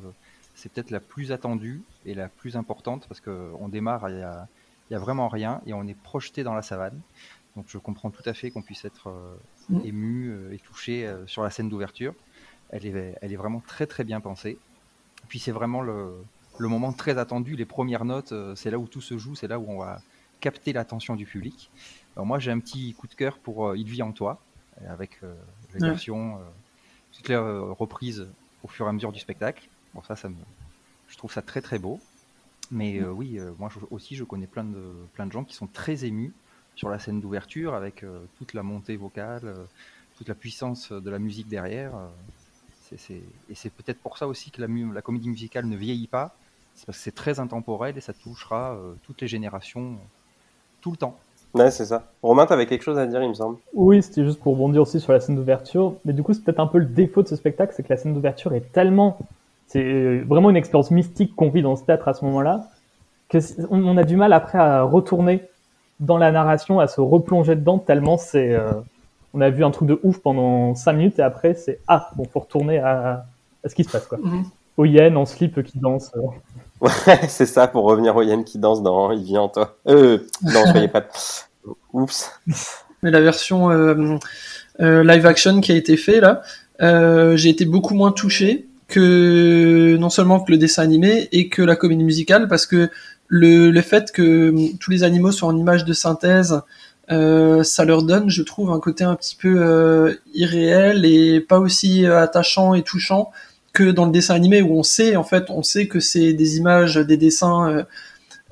c'est peut-être la plus attendue et la plus importante parce qu'on démarre, il y a, il y a vraiment rien et on est projeté dans la savane. Donc je comprends tout à fait qu'on puisse être euh, Mm. ému euh, et touché euh, sur la scène d'ouverture. Elle est, elle est vraiment très très bien pensée. Puis c'est vraiment le, le moment très attendu, les premières notes, c'est là où tout se joue, c'est là où on va capter l'attention du public. Alors moi, j'ai un petit coup de cœur pour Il vit en toi, avec les versions, toutes les reprises au fur et à mesure du spectacle. Bon, ça, ça me, je trouve ça très très beau. Mais euh, oui, euh, moi aussi, je connais plein de, plein de gens qui sont très émus sur la scène d'ouverture avec euh, toute la montée vocale, toute la puissance de la musique derrière. et c'est peut-être pour ça aussi que la, la, comédie musicale ne vieillit pas. C'est parce que c'est très intemporel et ça touchera toutes les générations tout le temps. Ouais, c'est ça. Romain, tu avais quelque chose à dire, il me semble. Oui, c'était juste pour rebondir aussi sur la scène d'ouverture. Mais du coup, c'est peut-être un peu le défaut de ce spectacle, c'est que la scène d'ouverture est tellement c'est vraiment une expérience mystique qu'on vit dans ce théâtre à ce moment-là, que on a du mal après à retourner dans la narration, à se replonger dedans tellement c'est. Euh, on a vu un truc de ouf pendant 5 minutes et après c'est ah bon faut retourner à, ce qui se passe quoi. Mm en slip qui danse. Euh. Ouais, c'est ça pour revenir au Yen qui danse dans Il vient en toi. Euh, non, soyez pas. Oups. Mais la version euh, live action qui a été fait là, j'ai été beaucoup moins touché que non seulement que le dessin animé et que la comédie musicale, parce que le, le fait que tous les animaux soient en image de synthèse, euh, ça leur donne, je trouve, un côté un petit peu euh, irréel et pas aussi euh, attachant et touchant que dans le dessin animé où on sait, en fait, on sait que c'est des images, des dessins.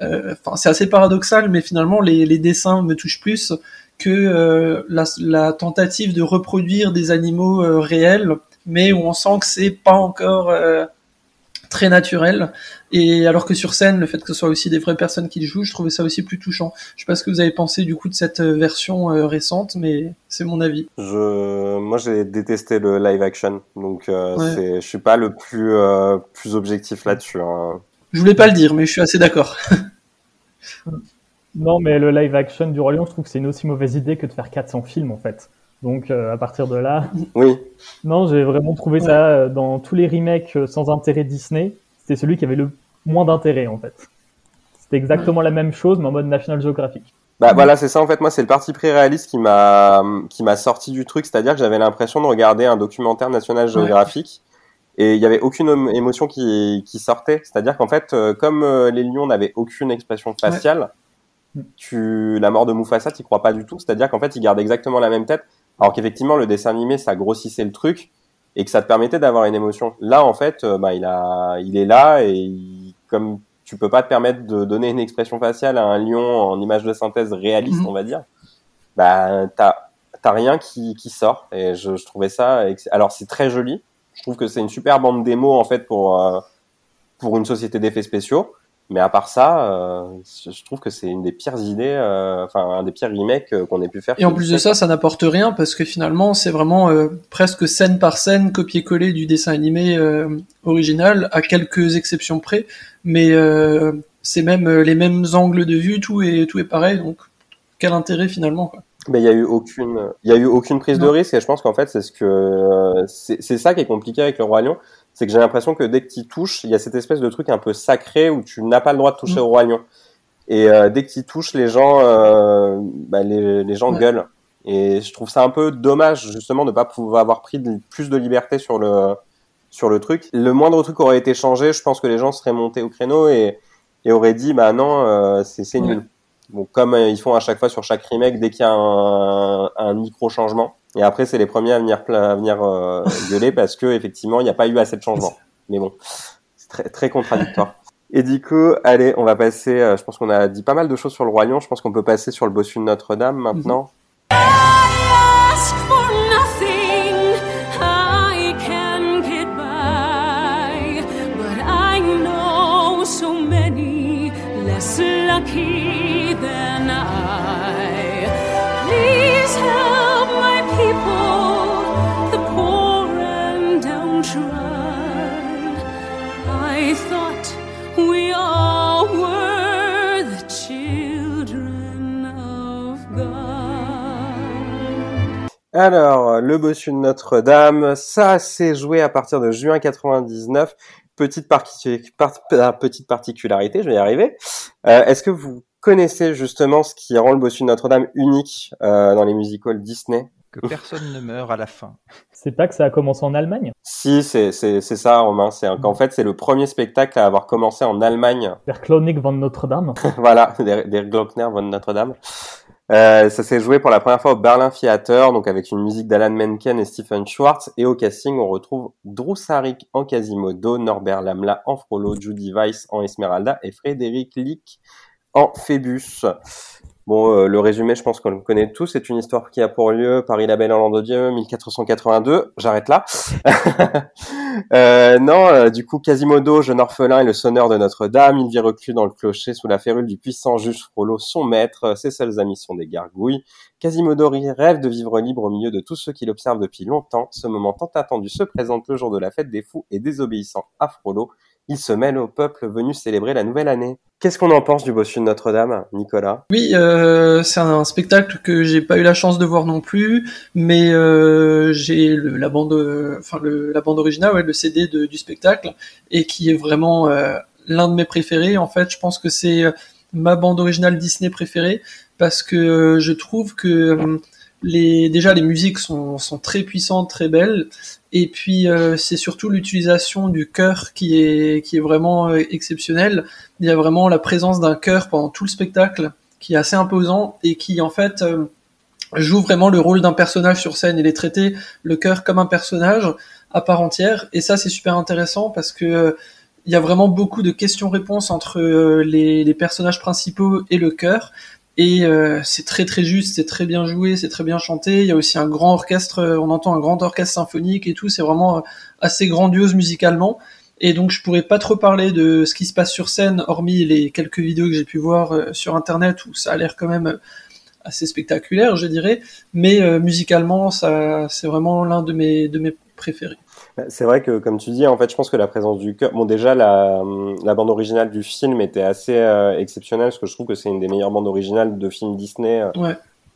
Enfin, c'est assez paradoxal, mais finalement, les, les, dessins me touchent plus que la, la, tentative de reproduire des animaux réels mais où on sent que c'est pas encore euh, très naturel. Et alors que sur scène, le fait que ce soit aussi des vraies personnes qui jouent, je trouvais ça aussi plus touchant. Je sais pas ce que vous avez pensé du coup de cette euh, version euh, récente, mais c'est mon avis. Je, moi, j'ai détesté le live action, donc je suis pas le plus plus objectif là-dessus. Hein. Je voulais pas le dire, mais je suis assez d'accord. non, mais le live action du Roi Lion, je trouve que c'est une aussi mauvaise idée que de faire 400 films en fait. Donc euh, à partir de là, oui. Non, j'ai vraiment trouvé ça euh, dans tous les remakes euh, sans intérêt Disney, c'était celui qui avait le moins d'intérêt en fait. C'était exactement la même chose mais en mode National Geographic. Bah voilà, c'est ça en fait. Moi, c'est le parti pris réaliste qui m'a qui m'a sorti du truc, c'est-à-dire que j'avais l'impression de regarder un documentaire National Geographic et il y avait aucune émotion qui qui sortait. C'est-à-dire qu'en fait, comme les lions n'avaient aucune expression faciale, tu la mort de Mufasa, tu crois pas du tout. C'est-à-dire qu'en fait, ils gardent exactement la même tête alors qu'effectivement, le dessin animé, ça grossissait le truc et que ça te permettait d'avoir une émotion. Là, en fait, euh, bah, il a, il est là et comme tu peux pas te permettre de donner une expression faciale à un lion en image de synthèse réaliste, mhm. on va dire, bah, t'as, t'as rien qui, qui sort. Et je, je trouvais ça, alors c'est très joli. Je trouve que c'est une super bande démo, en fait, pour, euh, pour une société d'effets spéciaux. Mais à part ça, euh, je trouve que c'est une des pires idées, euh, enfin un des pires remakes euh, qu'on ait pu faire. Et en plus de ça, ça n'apporte rien parce que finalement, c'est vraiment presque scène par scène, copier-coller du dessin animé original, à quelques exceptions près. Mais c'est même les mêmes angles de vue, tout est tout est pareil. Donc quel intérêt finalement quoi. Mais il y a eu aucune, il y a eu aucune prise de risque et je pense qu'en fait c'est ce que c'est ça qui est compliqué avec le roi lion, c'est que j'ai l'impression que dès que tu touches, il y a cette espèce de truc un peu sacré où tu n'as pas le droit de toucher mm. au roi lion. Et euh, dès que tu touches, les gens, euh, bah, les, les, gens gueulent. Et je trouve ça un peu dommage justement de pas pouvoir avoir pris plus de liberté sur le sur le truc. Le moindre truc aurait été changé, je pense que les gens seraient montés au créneau et, et auraient dit bah non, euh, c'est nul. Bon, comme ils font à chaque fois sur chaque remake, dès qu'il y a un, un micro changement, et après, c'est les premiers à venir, à venir euh, gueuler parce que effectivement, il n'y a pas eu assez de changements. Mais bon, c'est très, très contradictoire. Et du coup, allez, on va passer. Euh, je pense qu'on a dit pas mal de choses sur le Lion. Je pense qu'on peut passer sur le bossu de Notre-Dame maintenant. Alors, le bossu de Notre-Dame, ça s'est joué à partir de juin 99. Petite, petite particularité, je vais y arriver. Euh, est-ce que vous connaissez justement ce qui rend le bossu de Notre-Dame unique euh, dans les musicals Disney? Que personne ne meurt à la fin. C'est pas que ça a commencé en Allemagne? Si, c'est ça, Romain. C'est qu'en fait, c'est le premier spectacle à avoir commencé en Allemagne. Der Klonig von Notre-Dame. voilà, der, der Glockner von Notre-Dame. Euh, ça s'est joué pour la première fois au Berlin Theater, donc avec une musique d'Alan Menken et Stephen Schwartz. Et au casting, on retrouve Drew en Quasimodo, Norbert Lamla en Frollo, Judy Weiss en Esmeralda et Frédéric Lick en Phébus. Bon, euh, le résumé, je pense qu'on le connaît tous. C'est une histoire qui a pour lieu Paris la Belle en Dieu, 1482. J'arrête là. euh, non, euh, du coup, Quasimodo, jeune orphelin et le sonneur de Notre-Dame, il vit reclus dans le clocher sous la férule du puissant juge Frollo, son maître. Ses seuls amis sont des gargouilles. Quasimodo rêve de vivre libre au milieu de tous ceux qui l'observent depuis longtemps. Ce moment tant attendu se présente le jour de la fête des fous et désobéissant à Frollo il se mêle au peuple venu célébrer la nouvelle année. Qu'est-ce qu'on en pense du Bossu de Notre-Dame, Nicolas? Oui, euh, c'est un spectacle que j'ai pas eu la chance de voir non plus, mais euh, j'ai la bande, enfin la bande originale, le CD du spectacle, et qui est vraiment euh, l'un de mes préférés. En fait, je pense que c'est ma bande originale Disney préférée parce que je trouve que les, déjà les musiques sont, sont très puissantes, très belles, et puis euh, c'est surtout l'utilisation du chœur qui est qui est vraiment euh, exceptionnelle. Il y a vraiment la présence d'un chœur pendant tout le spectacle qui est assez imposant et qui en fait euh, joue vraiment le rôle d'un personnage sur scène. Il est traité le chœur comme un personnage à part entière et ça c'est super intéressant parce que il y a vraiment beaucoup de questions-réponses entre les, les, personnages principaux et le chœur et euh, c'est très très juste, c'est très bien joué, c'est très bien chanté. Il y a aussi un grand orchestre, euh, on entend un grand orchestre symphonique et tout. C'est vraiment euh, assez grandiose musicalement. Et donc je pourrais pas trop parler de ce qui se passe sur scène, hormis les quelques vidéos que j'ai pu voir sur internet où ça a l'air quand même assez spectaculaire, je dirais. Mais musicalement, ça c'est vraiment l'un de mes de mes préférés. Bah, c'est vrai que, comme tu dis, en fait, je pense que la présence du chœur. Bon, déjà, la, la bande originale du film était assez euh, exceptionnelle, parce que je trouve que c'est une des meilleures bandes originales de films Disney euh,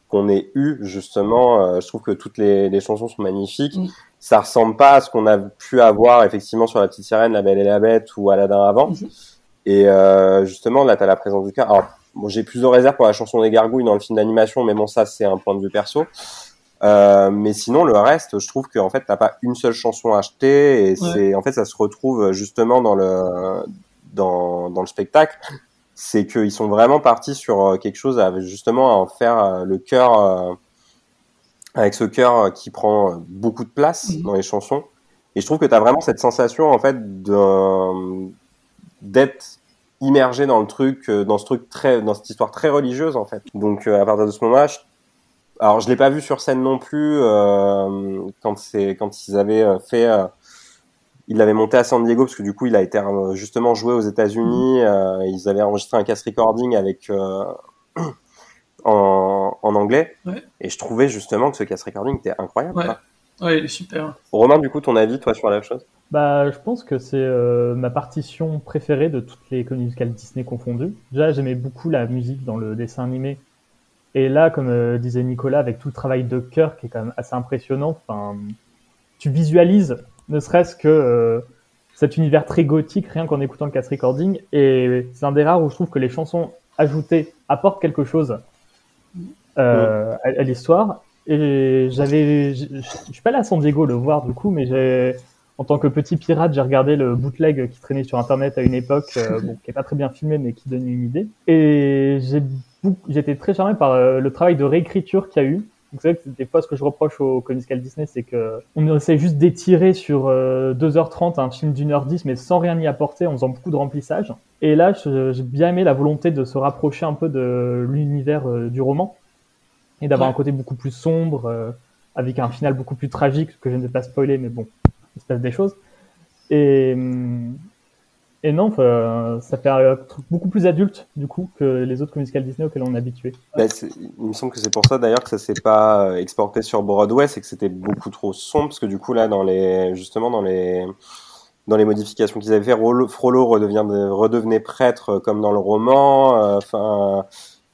qu'on ait eu, justement. Euh, je trouve que toutes les, les chansons sont magnifiques. Mm. Ça ressemble pas à ce qu'on a pu avoir, effectivement, sur La Petite Sirène, La Belle et la Bête ou Aladdin avant. Mm-hmm. Et justement, là, tu as la présence du chœur. Alors, bon, j'ai plus de réserve pour la chanson des gargouilles dans le film d'animation, mais bon, ça, c'est un point de vue perso. Euh, mais sinon, le reste, je trouve qu'en fait, t'as pas une seule chanson à acheter et c'est, en fait, ça se retrouve justement dans le, dans, dans le spectacle. C'est qu'ils sont vraiment partis sur euh, quelque chose justement à en faire euh, le cœur, avec ce cœur qui prend beaucoup de place mhm. dans les chansons. Et je trouve que t'as vraiment cette sensation, en fait, d'être immergé dans le truc, dans ce truc très, dans cette histoire très religieuse, en fait. Donc, à partir de ce moment-là, alors je l'ai pas vu sur scène non plus euh, quand c'est quand ils avaient euh, fait euh, il l'avait monté à San Diego parce que du coup il a été euh, justement joué aux États-Unis euh, ils avaient enregistré un cast recording avec en, en, anglais. Ouais. et je trouvais justement que ce cast recording était incroyable ouais, ouais il est super. Romain du coup ton avis toi sur la chose? Bah, je pense que c'est euh, ma partition préférée de toutes les comédies musicales Disney confondues. Déjà, j'aimais beaucoup la musique dans le dessin animé et là, comme euh, disait Nicolas, avec tout le travail de cœur qui est quand même assez impressionnant, tu visualises, ne serait-ce que euh, cet univers très gothique, rien qu'en écoutant le cast recording. Et c'est un des rares où je trouve que les chansons ajoutées apportent quelque chose euh, à, l'histoire. Et j'avais, je suis pas allé à San Diego le voir du coup, mais j'ai, en tant que petit pirate, j'ai regardé le bootleg qui traînait sur internet à une époque, bon, qui est pas très bien filmé, mais qui donne une idée. Et j'ai j'étais très charmé par euh, le travail de réécriture qu'il y a eu. Vous savez que des fois, ce que je reproche au Comical Disney, c'est que on essaie juste d'étirer sur 2h30 euh, un film d'une heure 10, mais sans rien y apporter, en faisant beaucoup de remplissage. Et là, j'ai bien aimé la volonté de se rapprocher un peu de l'univers euh, du roman et d'avoir un côté beaucoup plus sombre, avec un final beaucoup plus tragique, que je ne vais pas spoiler, mais bon, il se passe des choses. Et, hum, et non, ça fait un truc beaucoup plus adulte, du coup, que les autres musicales Disney auxquels on est habitué. Bah, il me semble que c'est pour ça, d'ailleurs, que ça s'est pas euh, exporté sur Broadway, c'est que c'était beaucoup trop sombre, parce que du coup, là, dans les, justement, dans les, dans les modifications qu'ils avaient fait, Frollo redevient, redevenait prêtre euh, comme dans le roman, euh, enfin,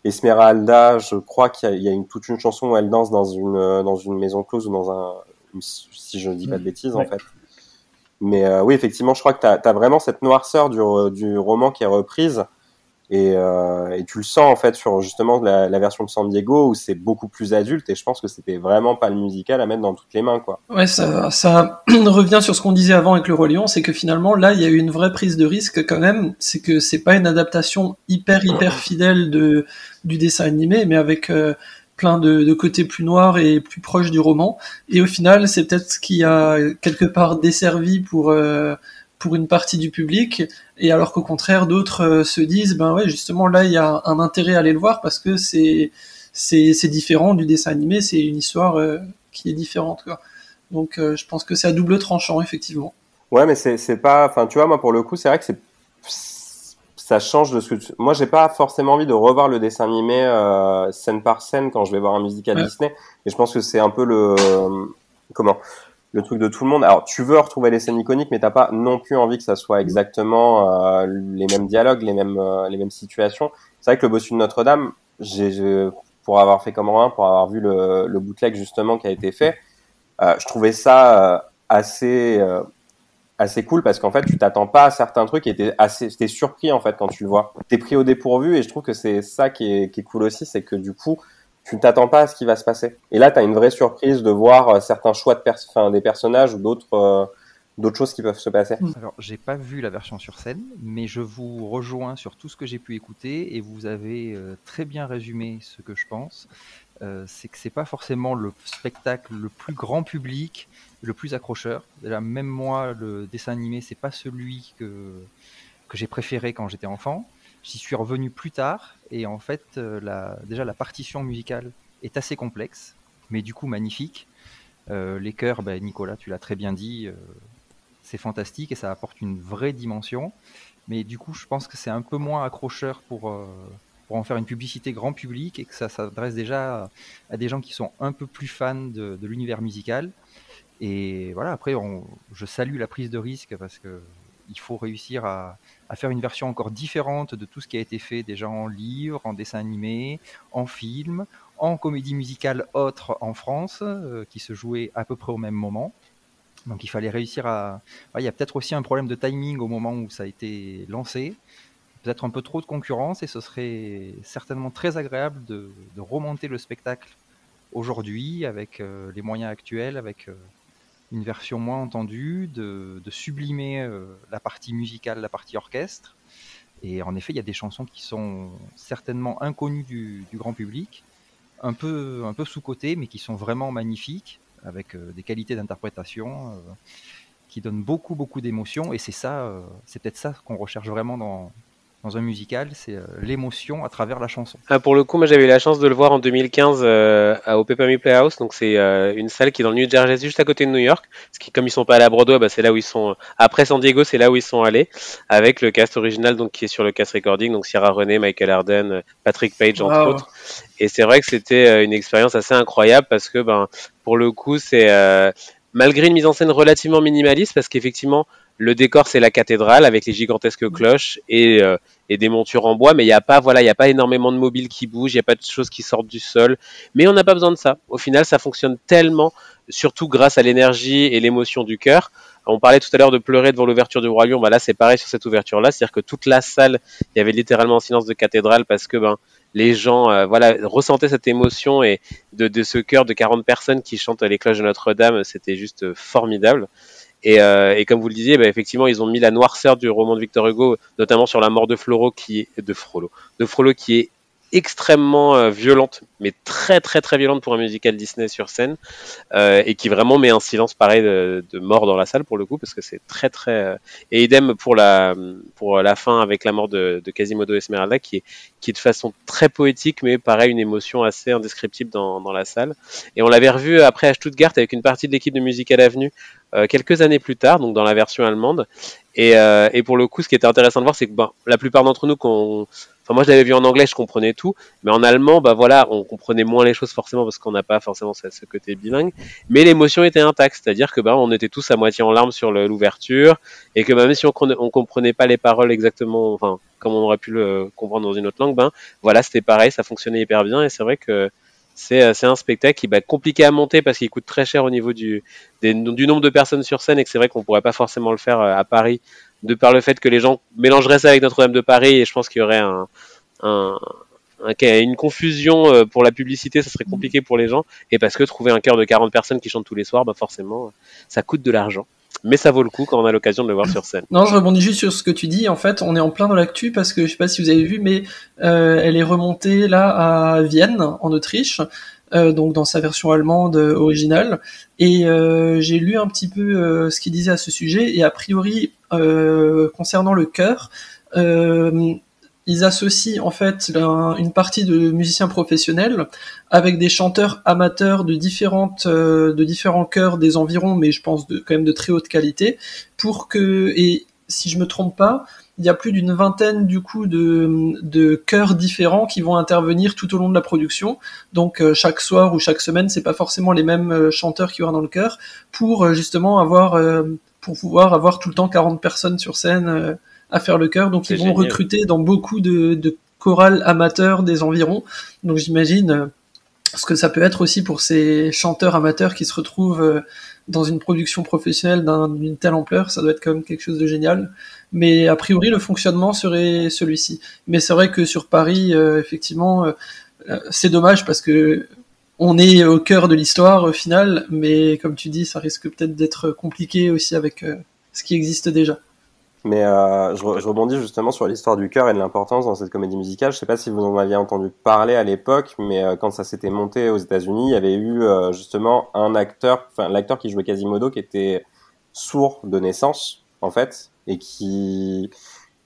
Esmeralda, je crois qu'il y a, une, toute une chanson où elle danse dans une, dans une maison close ou dans un, si je ne dis pas de bêtises, en fait. Mais euh, oui, effectivement, je crois que tu as, vraiment cette noirceur du, du, roman qui est reprise Et, euh, et, tu le sens en fait sur justement la, version de San Diego où c'est beaucoup plus adulte et je pense que c'était vraiment pas le musical à mettre dans toutes les mains quoi. Ouais, ça, revient sur ce qu'on disait avant avec le Roi Lion, c'est que finalement là il y a eu une vraie prise de risque quand même, c'est que c'est pas une adaptation hyper hyper fidèle de du dessin animé, mais avec euh, plein de, côtés plus noirs et plus proches du roman. Et au final, c'est peut-être ce qui a quelque part desservi pour euh, pour une partie du public, et alors qu'au contraire d'autres euh, se disent ben ouais justement là il y a un intérêt à aller le voir parce que c'est c'est différent du dessin animé, c'est une histoire euh, qui est différente quoi. Donc je pense que c'est à double tranchant effectivement. Ouais mais c'est pas enfin tu vois moi pour le coup c'est vrai que c'est ça change de ce que tu... moi j'ai pas forcément envie de revoir le dessin animé scène par scène quand je vais voir un musical ouais. Disney et je pense que c'est un peu le comment le truc de tout le monde. Alors, tu veux retrouver les scènes iconiques, mais t'as pas non plus envie que ça soit exactement euh, les mêmes dialogues, les mêmes euh, les mêmes situations. C'est vrai que le bossu de Notre-Dame, j'ai pour avoir fait comme Romain, pour avoir vu le, le bootleg justement qui a été fait, euh, je trouvais ça euh, assez euh, assez cool parce qu'en fait tu t'attends pas à certains trucs et t'es assez t'es surpris en fait quand tu le vois. T'es pris au dépourvu et je trouve que c'est ça qui est qui est cool aussi, c'est que du coup tu ne t'attends pas à ce qui va se passer. Et là, tu as une vraie surprise de voir euh, certains choix de pers enfin, des personnages ou d'autres euh, d'autres choses qui peuvent se passer. Alors, j'ai pas vu la version sur scène, mais je vous rejoins sur tout ce que j'ai pu écouter et vous avez euh, très bien résumé ce que je pense. Euh, c'est que c'est pas forcément le spectacle le plus grand public, le plus accrocheur. Déjà, même moi, le dessin animé, c'est pas celui que que j'ai préféré quand j'étais enfant. J'y suis revenu plus tard et en fait, euh, déjà la partition musicale est assez complexe, mais du coup magnifique. Euh, les chœurs, ben, Nicolas, tu l'as très bien dit, euh, c'est fantastique et ça apporte une vraie dimension. Mais du coup, je pense que c'est un peu moins accrocheur pour, pour en faire une publicité grand public et que ça s'adresse déjà à, des gens qui sont un peu plus fans de l'univers musical. Et voilà, après, je salue la prise de risque parce que il faut réussir à, faire une version encore différente de tout ce qui a été fait déjà en livre, en dessin animé, en film, en comédie musicale autre en France, euh, qui se jouait à peu près au même moment. Donc il fallait réussir à... Il y a peut-être aussi un problème de timing au moment où ça a été lancé, peut-être un peu trop de concurrence, et ce serait certainement très agréable de, de remonter le spectacle aujourd'hui avec euh, les moyens actuels, avec... Euh, une version moins entendue, de, de sublimer euh, la partie musicale, la partie orchestre. Et en effet, il y a des chansons qui sont certainement inconnues du, grand public, un peu, un peu sous-cotées, mais qui sont vraiment magnifiques, avec euh, des qualités d'interprétation euh, qui donnent beaucoup, beaucoup d'émotions. Et c'est ça, c'est peut-être ça qu'on recherche vraiment dans, dans un musical, c'est euh, l'émotion à travers la chanson. Ah, pour le coup, moi j'avais eu la chance de le voir en 2015 euh, au Peppermint Playhouse, donc c'est euh, une salle qui est dans le New Jersey, juste à côté de New York. Ce qui, comme ils sont pas allés à Broadway, bah, c'est là où ils sont. Après San Diego, c'est là où ils sont allés, avec le cast original, donc qui est sur le cast recording, donc Sierra René, Michael Arden, Patrick Page entre wow. autres. Et c'est vrai que c'était euh, une expérience assez incroyable parce que, ben, pour le coup, c'est euh, malgré une mise en scène relativement minimaliste, parce qu'effectivement le décor, c'est la cathédrale avec les gigantesques cloches et, euh, et des montures en bois, mais il n'y a pas, voilà, il n'y a pas énormément de mobiles qui bougent, il n'y a pas de choses qui sortent du sol. Mais on n'a pas besoin de ça. Au final, ça fonctionne tellement, surtout grâce à l'énergie et l'émotion du cœur. On parlait tout à l'heure de pleurer devant l'ouverture du Roi Lion. Bah là, c'est pareil sur cette ouverture-là, c'est-à-dire que toute la salle, il y avait littéralement un silence de cathédrale parce que ben les gens, euh, voilà, ressentaient cette émotion et de, de ce cœur de 40 personnes qui chantent les cloches de Notre-Dame, c'était juste formidable. Et, euh, et, comme vous le disiez, bah, effectivement, ils ont mis la noirceur du roman de Victor Hugo, notamment sur la mort de Floro, qui est de Frollo, de Frollo, qui est extrêmement euh, violente, mais très très très violente pour un musical Disney sur scène, euh, et qui vraiment met un silence pareil de, mort dans la salle pour le coup, parce que c'est très très euh, et idem pour la pour la fin avec la mort de, de Quasimodo Esmeralda, qui est qui de façon très poétique, mais pareil une émotion assez indescriptible dans, dans la salle. Et on l'avait revu après à Stuttgart avec une partie de l'équipe de Musical Avenue euh, quelques années plus tard, donc dans la version allemande. Et, euh, et pour le coup, ce qui était intéressant de voir, c'est que ben, la plupart d'entre nous, qu'on Enfin, moi, je l'avais vu en anglais, je comprenais tout, mais en allemand, bah voilà, on comprenait moins les choses forcément parce qu'on n'a pas forcément ce, côté bilingue. Mais l'émotion était intacte, c'est-à-dire que bah, on était tous à moitié en larmes sur l'ouverture et que bah, même si on, on comprenait pas les paroles exactement, enfin, comme on aurait pu le comprendre dans une autre langue, ben voilà, c'était pareil, ça fonctionnait hyper bien et c'est vrai que c'est un spectacle qui va être compliqué à monter parce qu'il coûte très cher au niveau du, nombre de personnes sur scène et que c'est vrai qu'on pourrait pas forcément le faire à Paris de par le fait que les gens mélangeraient ça avec Notre-Dame de Paris, et je pense qu'il y aurait un, une confusion euh, pour la publicité, ça serait compliqué pour les gens, et parce que trouver un chœur de 40 personnes qui chantent tous les soirs, bah forcément, ça coûte de l'argent. Mais ça vaut le coup quand on a l'occasion de le voir sur scène. Non, je rebondis juste sur ce que tu dis. En fait, on est en plein dans l'actu parce que je sais pas si vous avez vu, mais euh, elle est remontée là à Vienne, en Autriche, euh, donc dans sa version allemande originale. Et j'ai lu un petit peu ce qu'il disait à ce sujet. Et a priori, concernant le chœur, ils associent en fait une partie de musiciens professionnels avec des chanteurs amateurs de différentes de différents chœurs des environs, mais je pense quand même de très haute qualité, pour que et si je me trompe pas, il y a plus d'une vingtaine du coup de, de chœurs différents qui vont intervenir tout au long de la production. Donc euh, chaque soir ou chaque semaine, c'est pas forcément les mêmes euh, chanteurs qui y dans le chœur pour euh, justement avoir pour pouvoir avoir tout le temps 40 personnes sur scène à faire le chœur. Donc ils vont recruter dans beaucoup de, de chorales amateurs des environs. Donc j'imagine ce que ça peut être aussi pour ces chanteurs amateurs qui se retrouvent dans une production professionnelle d'une telle ampleur, ça doit être quand même quelque chose de génial. Mais a priori, le fonctionnement serait celui-ci. Mais c'est vrai que sur Paris, euh, effectivement, euh, euh, c'est dommage parce que on est au cœur de l'histoire au final, mais comme tu dis, ça risque peut-être d'être compliqué aussi avec ce qui existe déjà. Mais euh, je, je, rebondis justement sur l'histoire du cœur et de l'importance dans cette comédie musicale. Je sais pas si vous en aviez entendu parler à l'époque, mais euh, quand ça s'était monté aux États-Unis, il y avait eu euh, justement un acteur, enfin l'acteur qui jouait Quasimodo, qui était sourd de naissance en fait, et qui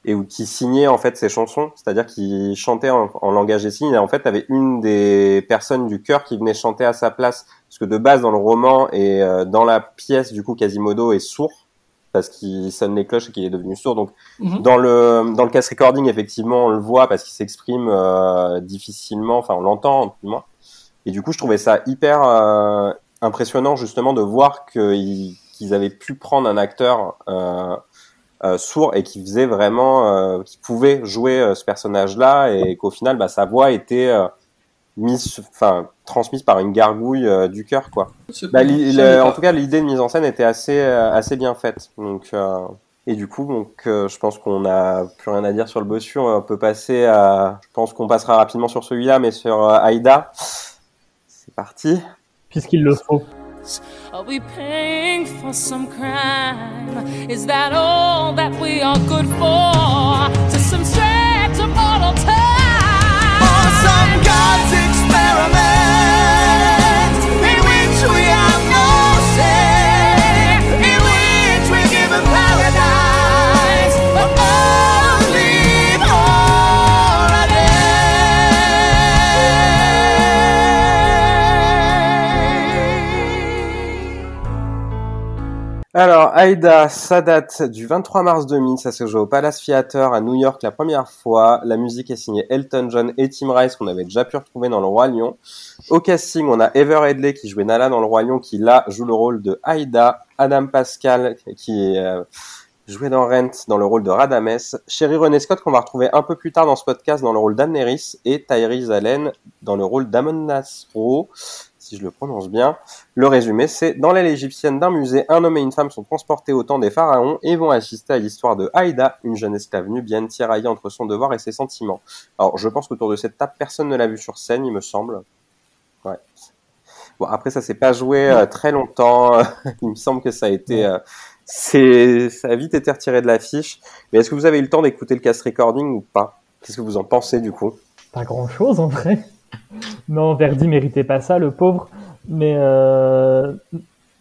et qui signait en fait ses chansons, c'est-à-dire qui chantait en, en, langage des signes. Et en fait, avait une des personnes du chœur qui venait chanter à sa place, parce que de base dans le roman et euh, dans la pièce, du coup, Quasimodo est sourd parce qu'il sonne les cloches et qu'il est devenu sourd. Donc mhm. dans le dans le cast recording, effectivement, on le voit parce qu'il s'exprime euh, difficilement. Enfin, on l'entend du moins. Et du coup, je trouvais ça hyper euh, impressionnant justement de voir qu'ils avaient pu prendre un acteur euh, euh sourd et qui faisait vraiment, qui pouvait jouer ce personnage-là et qu'au final, bah, sa voix était mise, enfin transmise par une gargouille euh, du cœur, quoi. Bah, en tout cas, l'idée de mise en scène était assez euh, assez bien faite. Donc euh, et du coup, donc je pense qu'on n'a plus rien à dire sur le bossu. On peut passer à, je pense qu'on passera rapidement sur celui-là, mais sur Aïda. C'est parti. Puisqu'il le faut. Are we paying for some crime? Is that all that we are good for? To some some God's experiment Alors, Aïda, ça date du 23 mars 2000, ça se joue au Palace Theater à New York la première fois. La musique est signée Elton John et Tim Rice qu'on avait déjà pu retrouver dans Le Roi Lion. Au casting, on a Ever Headley qui jouait Nala dans Le Roi Lion qui là joue le rôle de Aïda, Adam Pascal qui euh, jouait dans Rent dans le rôle de Radames, Sherry René Scott qu'on va retrouver un peu plus tard dans ce podcast dans le rôle d'Amneris et Tyrese Allen dans le rôle d'Amon Nasro si je le prononce bien. Le résumé, c'est dans l'aile égyptienne d'un musée, un homme et une femme sont transportés au temps des pharaons et vont assister à l'histoire de Haïda, une jeune esclave nubienne tiraillée entre son devoir et ses sentiments. Alors, je pense qu'autour de cette table, personne ne l'a vu sur scène, il me semble. Ouais. Bon, après, ça s'est pas joué euh, très longtemps. il me semble que ça a été, euh, c'est, ça a vite été retiré de l'affiche. Mais est-ce que vous avez eu le temps d'écouter le cast recording ou pas? Qu'est-ce que vous en pensez du coup? Pas grand-chose en vrai. Non, Verdi méritait pas ça, le pauvre. Mais euh,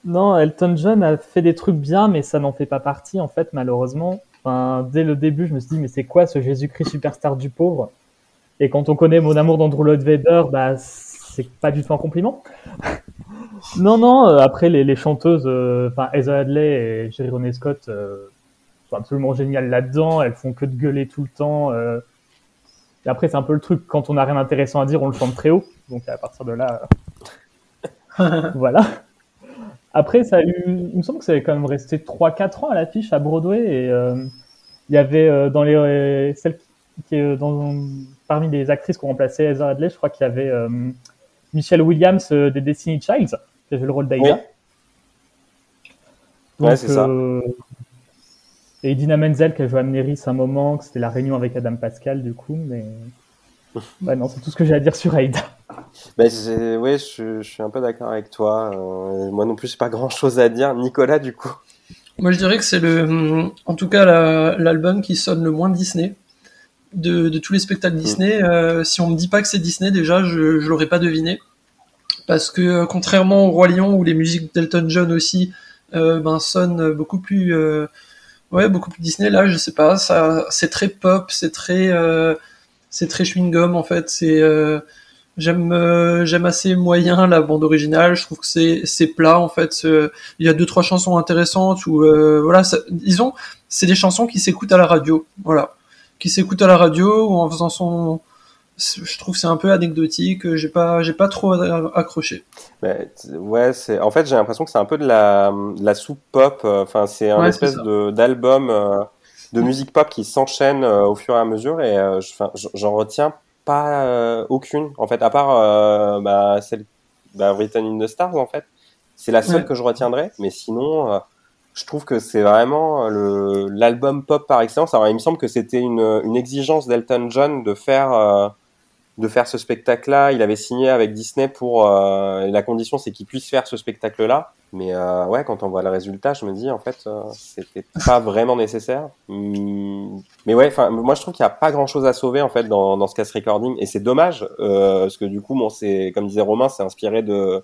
non, Elton John a fait des trucs bien, mais ça n'en fait pas partie en fait, malheureusement. Enfin, dès le début, je me suis dit, mais c'est quoi ce Jésus-Christ superstar du pauvre? Et quand on connaît mon amour d'Andrew Lloyd Webber, bah c'est pas du tout un compliment. non, non. euh, après, les, chanteuses, euh, enfin Heather Hadley et Jerry Roney Scott euh, sont absolument géniales là-dedans. Elles font que de gueuler tout le temps. Et après, c'est un peu le truc. Quand on n'a rien d'intéressant à dire, on le chante très haut. Donc à partir de là, euh, voilà. Après, ça a eu, il me semble que ça avait quand même resté 3-4 ans à l'affiche à Broadway. Et euh, il y avait euh, dans les euh, celles qui, euh, dans, parmi les actrices qui ont remplacé Heather Hadley, je crois qu'il y avait euh, Michelle Williams euh, des Destiny Childs qui avait le rôle d'Aïda. Oui. Ouais, c'est ça. Et Idina Menzel qui a joué à Amneris un moment, que c'était la réunion avec Adam Pascal du coup, mais ouais, non, c'est tout ce que j'ai à dire sur Aïda. Ben, j'ai- ouais, je, je suis un peu d'accord avec toi. Euh, moi non plus, j'ai pas grand chose à dire. Nicolas, du coup. Moi, je dirais que c'est le, hum, en tout cas, la- l'album qui sonne le moins Disney. De, de tous les spectacles Disney, euh, si on me dit pas que c'est Disney, déjà, je, je l'aurais pas deviné. Parce que, euh, contrairement au Roi Lion, où les musiques d'Elton John aussi, euh, ben, sonnent beaucoup plus, euh, ouais, beaucoup plus Disney, là, je sais pas, ça, c'est très pop, c'est très, euh, c'est très chewing-gum, en fait, c'est, euh, J'aime euh, j'aime assez moyen la bande originale. Je trouve que c'est c'est plat en fait. Il y a deux trois chansons intéressantes où euh, voilà, ça- disons c'est des chansons qui s'écoutent à la radio. Voilà, qui s'écoutent à la radio ou en faisant son. Je trouve que c'est un peu anecdotique. J'ai pas j'ai pas trop accroché. T- ouais, c'est. En fait, j'ai l'impression que c'est un peu de la, de la soupe pop. euh, Enfin, c'est un Ouais, espèce de d'album euh, de musique pop qui s'enchaîne euh, au fur et à mesure et euh, j'en retiens pas euh, aucune. En fait, à part euh, bah, celle bah, Written in the Stars, en fait, c'est la seule Ouais. que je retiendrai. Mais sinon, euh, je trouve que c'est vraiment le l'album pop par excellence. Alors, il me semble que c'était une, une exigence d'Elton John de faire euh, de faire ce spectacle-là. Il avait signé avec Disney pour euh, la condition, c'est qu'il puisse faire ce spectacle-là. Mais euh, ouais, quand on voit le résultat, je me dis en fait, euh, c'était pas vraiment nécessaire. Hum, Mais ouais, enfin, moi je trouve qu'il y a pas grand-chose à sauver en fait dans, dans ce cast recording, et c'est dommage euh, parce que du coup, bon, c'est comme disait Romain, c'est inspiré de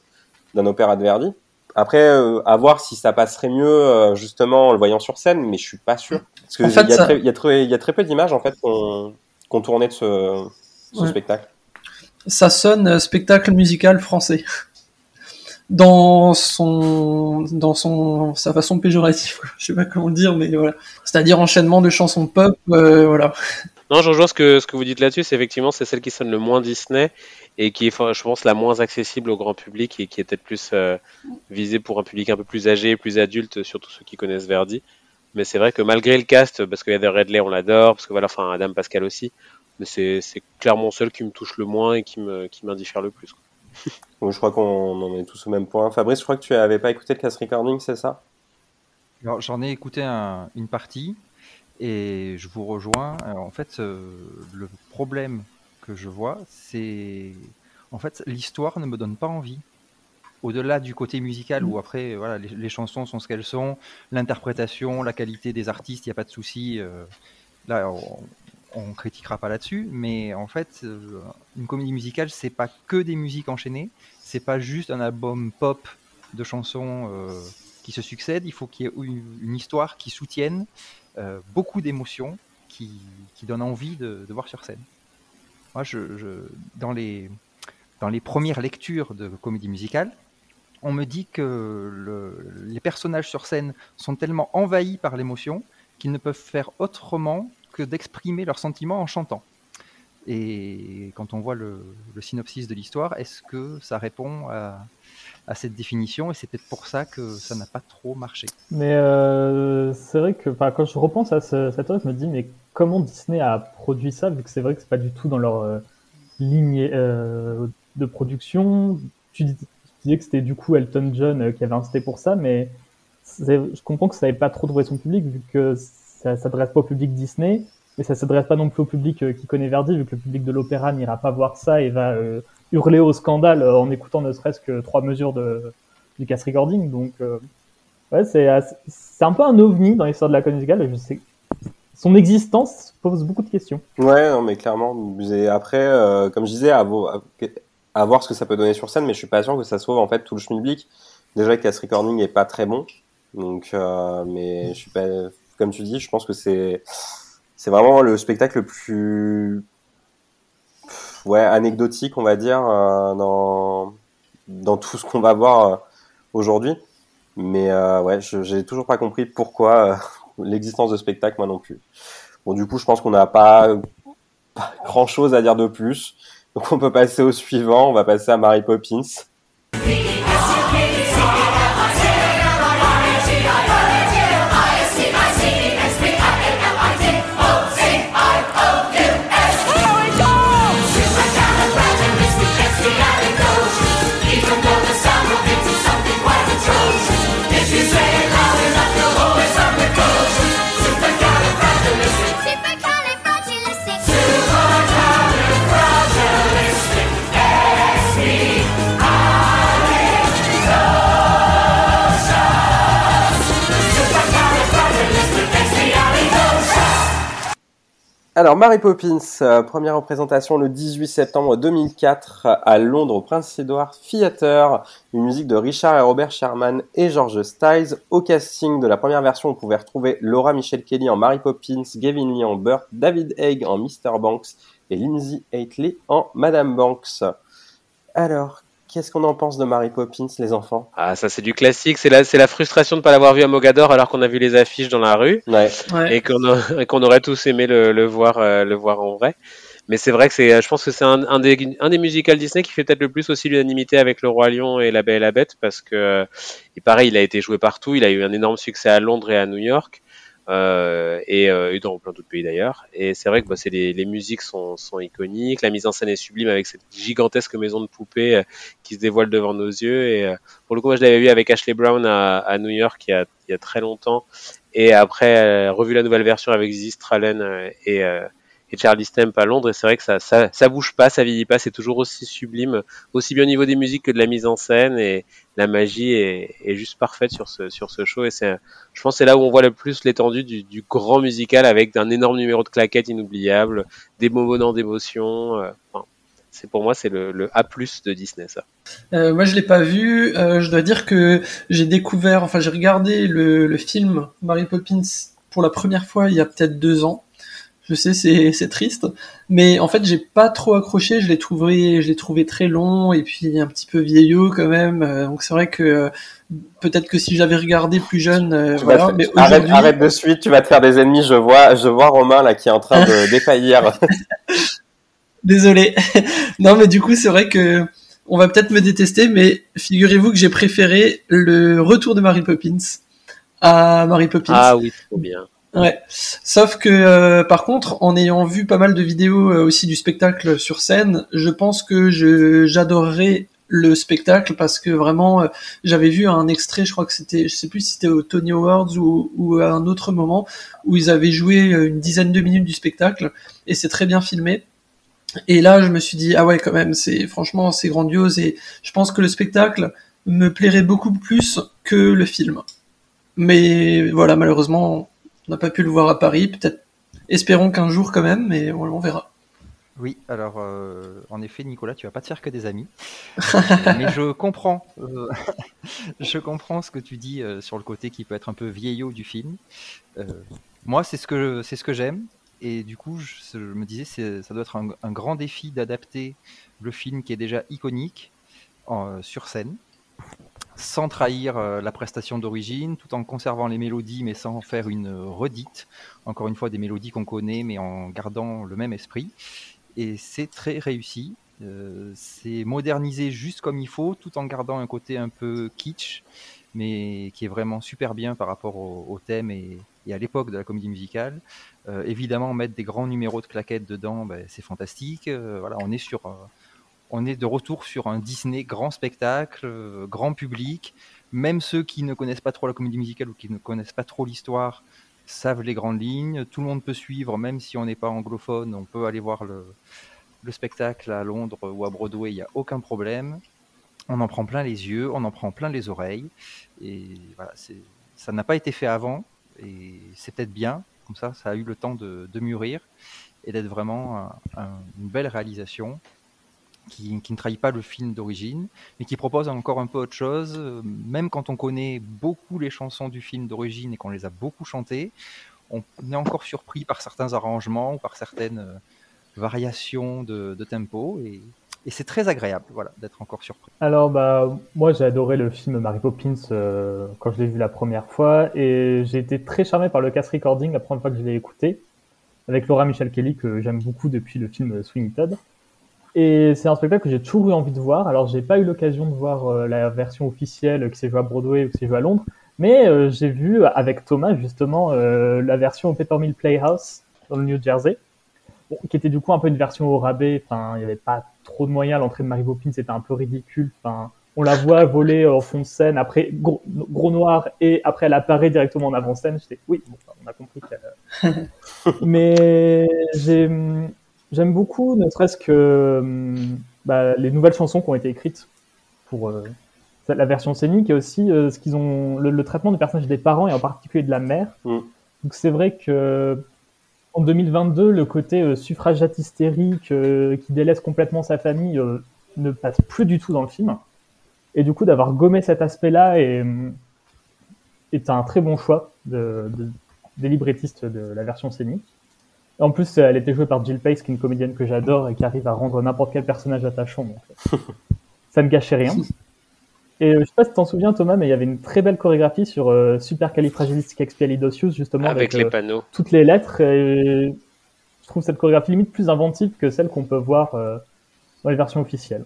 d'un opéra de Verdi. Après, euh, à voir si ça passerait mieux euh, justement en le voyant sur scène, mais je suis pas sûr. Parce que En fait, il y, a ça- y a très il y a très peu d'images en fait qu'on qu'on tournait de ce, ce Ouais. spectacle. Ça sonne euh, spectacle musical français. Dans son, dans son, sa façon péjorative, quoi. je sais pas comment le dire, mais voilà. C'est-à-dire enchaînement de chansons pop, euh, voilà. Non, je rejoins ce que, ce que vous dites là-dessus. C'est effectivement, c'est celle qui sonne le moins Disney et qui est, je pense, la moins accessible au grand public et qui est peut-être plus euh, visée pour un public un peu plus âgé, plus adulte, surtout ceux qui connaissent Verdi. Mais c'est vrai que malgré le cast, parce qu'il y a de Redley, on l'adore, parce que voilà, enfin, Adam Pascal aussi, mais c'est, c'est clairement celle qui me touche le moins et qui me, qui m'indiffère le plus. Donc, je crois qu'on en est tous au même point. Fabrice, je crois que tu avais pas écouté le cast recording, c'est ça? Alors, J'en ai écouté un- une partie et je vous rejoins. Alors, en fait, euh, le problème que je vois, c'est en fait l'histoire ne me donne pas envie. Au-delà du côté musical où après voilà les, les chansons sont ce qu'elles sont, l'interprétation, la qualité des artistes, il n'y a pas de souci. euh, là, on, on critiquera pas là-dessus, mais en fait, euh, une comédie musicale, c'est pas que des musiques enchaînées, c'est pas juste un album pop de chansons euh, qui se succèdent. Il faut qu'il y ait une, histoire qui soutienne euh, beaucoup d'émotions, qui, qui donne envie de, voir sur scène. Moi, je, dans, les, dans les premières lectures de comédie musicale, on me dit que le- les personnages sur scène sont tellement envahis par l'émotion qu'ils ne peuvent faire autrement d'exprimer leurs sentiments en chantant. Et quand on voit le, synopsis de l'histoire, est-ce que ça répond à, cette définition Et c'est peut-être pour ça que ça n'a pas trop marché. Mais euh, c'est vrai que quand je repense à ce, cette œuvre, je me dis mais comment Disney a produit ça vu que c'est vrai que c'est pas du tout dans leur euh, ligne euh, de production. Tu, dis- tu disais que c'était du coup Elton John qui avait insisté pour ça, mais je comprends que ça n'avait pas trop trouvé son public vu que ça s'adresse pas au public Disney, mais ça s'adresse pas non plus au public euh, qui connaît Verdi vu que le public de l'opéra n'ira pas voir ça et va euh, hurler au scandale euh, en écoutant ne serait-ce que trois mesures de, du cast recording. Donc Ouais, c'est un peu un ovni dans l'histoire de la comédie musicale. Je sais, son existence pose beaucoup de questions. Ouais, mais clairement. Après, comme je disais, à, vo- à- à voir ce que ça peut donner sur scène, mais je suis pas sûr que ça sauve en fait tout le schmilblick. Déjà, le cast recording est pas très bon, donc, mais je suis pas, comme tu dis, je pense que c'est, c'est vraiment le spectacle le plus, ouais, anecdotique, on va dire, euh, dans, dans tout ce qu'on va voir euh, aujourd'hui. Mais euh, ouais, j'ai toujours pas compris pourquoi l'existence de spectacle, moi non plus. Bon, du coup, je pense qu'on n'a pas grand chose à dire de plus. Donc, on peut passer au suivant. On va passer à Mary Poppins. Alors, Mary Poppins, euh, première représentation le 18 septembre 2004 à Londres au Prince Edward Theatre. Une musique de Richard et Robert Sherman et George Stiles. Au casting de la première version, on pouvait retrouver Laura Michelle Kelly en Mary Poppins, Gavin Lee en Burt, David Haig en Mr. Banks et Lindsay Aitley en Madame Banks. Alors, Qu'est-ce qu'on en pense de Mary Poppins, les enfants? Ah, ça c'est du classique. C'est la, c'est la frustration de ne pas l'avoir vu à Mogador alors qu'on a vu les affiches dans la rue Ouais. Ouais. et qu'on, a- et qu'on aurait tous aimé le, le voir, euh, le voir en vrai. Mais c'est vrai que c'est, je pense que c'est un, un des, un des musicals Disney qui fait peut-être le plus aussi l'unanimité avec Le Roi Lion et La Belle et la Bête parce que, et pareil, il a été joué partout. Il a eu un énorme succès à Londres et à New York. Euh, et, euh, et dans plein d'autres pays d'ailleurs. Et c'est vrai que bah, c'est les, les musiques sont, sont iconiques, la mise en scène est sublime avec cette gigantesque maison de poupées euh, qui se dévoile devant nos yeux. Et euh, pour le coup, moi je l'avais vu avec Ashley Brown à, à New York il y, a, il y a très longtemps. Et après, revu la nouvelle version avec Ziz Stralen et, et Charlie Stamp à Londres. Et c'est vrai que ça, ça, bouge pas, ça vieillit pas, c'est toujours aussi sublime, aussi bien au niveau des musiques que de la mise en scène. Et la magie est, juste parfaite sur ce, sur ce show. Et c'est, je pense c'est là où on voit le plus l'étendue du, grand musical avec un énorme numéro de claquettes inoubliable, des moments d'émotion. euh, enfin, c'est pour moi c'est le, le A+ de Disney ça. Euh, moi, je l'ai pas vu. Euh, je dois dire que j'ai découvert, enfin, j'ai regardé le, le film Mary Poppins pour la première fois il y a peut-être deux ans. Je sais, c'est triste, mais en fait, j'ai pas trop accroché. Je l'ai trouvé, je l'ai trouvé très long et puis un petit peu vieillot quand même. Euh, donc c'est vrai que euh, peut-être que si j'avais regardé plus jeune, euh, Tu vas voilà. Mais arrête de suite, tu vas te faire des ennemis. Je vois, je vois Romain là qui est en train de défaillir. Désolé. non, mais du coup, c'est vrai que on va peut-être me détester, mais figurez-vous que j'ai préféré le retour de Mary Poppins à Mary Poppins. Ah oui trop bien. Ouais. Sauf que, euh, par contre, en ayant vu pas mal de vidéos euh, aussi du spectacle sur scène, je pense que j'adorerais le spectacle parce que vraiment, euh, j'avais vu un extrait, je crois que c'était, je sais plus si c'était au Tony Awards ou, ou à un autre moment, où ils avaient joué euh, une dizaine de minutes du spectacle et c'est très bien filmé. Et là, je me suis dit, ah ouais, quand même, c'est franchement, c'est grandiose et je pense que le spectacle me plairait beaucoup plus que le film. Mais voilà, malheureusement, on n'a pas pu le voir à Paris. Peut-être, espérons qu'un jour quand même, mais on, verra. Oui, alors euh, en effet, Nicolas, tu vas pas te faire que des amis. Mais je comprends, euh, je comprends ce que tu dis euh, sur le côté qui peut être un peu vieillot du film. Euh, moi, c'est ce que c'est ce que j'aime, et du coup, je, me disais, ça doit être un, grand défi d'adapter le film qui est déjà iconique sur scène, sans trahir euh, la prestation d'origine, tout en conservant les mélodies, mais sans faire une redite. Encore une fois, des mélodies qu'on connaît, mais en gardant le même esprit et c'est très réussi. Euh, c'est modernisé juste comme il faut, tout en gardant un côté un peu kitsch, mais qui est vraiment super bien par rapport au, thème et, à l'époque de la comédie musicale. Euh, évidemment, mettre des grands numéros de claquettes dedans, ben, c'est fantastique. Euh, voilà, on est sur, euh, on est de retour sur un Disney grand spectacle, euh, grand public. Même ceux qui ne connaissent pas trop la comédie musicale ou qui ne connaissent pas trop l'histoire savent les grandes lignes. Tout le monde peut suivre, même si on n'est pas anglophone, on peut aller voir le, le spectacle à Londres ou à Broadway, il n'y a aucun problème. On en prend plein les yeux, on en prend plein les oreilles. Et voilà, ça n'a pas été fait avant, et c'est peut-être bien, comme ça, ça a eu le temps de, mûrir et d'être vraiment un- un- une belle réalisation qui, ne trahit pas le film d'origine, mais qui propose encore un peu autre chose. Euh, Même quand on connaît beaucoup les chansons du film d'origine et qu'on les a beaucoup chantées, on est encore surpris par certains arrangements ou par certaines euh, variations de, tempo, et, c'est très agréable voilà, d'être encore surpris. Alors bah moi j'ai adoré le film Mary Poppins euh, quand je l'ai vu la première fois et j'ai été très charmé par le cast recording la première fois que je l'ai écouté avec Laura Michelle Kelly que j'aime beaucoup depuis le film Sweeney Todd. Et c'est un spectacle que j'ai toujours eu envie de voir. Alors j'ai pas eu l'occasion de voir euh, la version officielle qui s'est jouée à Broadway ou qui s'est jouée à Londres, mais euh, j'ai vu avec Thomas justement euh, la version au Peppermill Playhouse dans le New Jersey, bon, qui était du coup un peu une version au rabais. Enfin, il n'y avait pas trop de moyens. L'entrée de Mary Poppins était un peu ridicule. Enfin, on la voit voler en fond de scène, après gros, gros noir, et après elle apparaît directement en avant-scène. J'étais, oui, bon, on a compris qu'elle. Mais j'ai, j'aime beaucoup, ne serait-ce que hum, bah, les nouvelles chansons qui ont été écrites pour euh, la version scénique et aussi euh, ce qu'ils ont, le, le traitement du personnage des parents et en particulier de la mère. Mm. Donc c'est vrai que en 2022, le côté euh, suffragette hystérique euh, qui délaisse complètement sa famille ne passe plus du tout dans le film. Et du coup, d'avoir gommé cet aspect-là est, est un très bon choix de, de- des librettistes de la version scénique. En plus, elle était jouée par Jill Pace, qui est une comédienne que j'adore et qui arrive à rendre n'importe quel personnage attachant. Donc, euh, ça ne gâchait rien. Et euh, je sais pas si tu t'en souviens, Thomas, mais il y avait une très belle chorégraphie sur euh, Supercalifragilisticexpialidocious, justement, Avec avec, les euh, panneaux. toutes les lettres. Et je trouve cette chorégraphie limite plus inventive que celle qu'on peut voir euh, dans les versions officielles.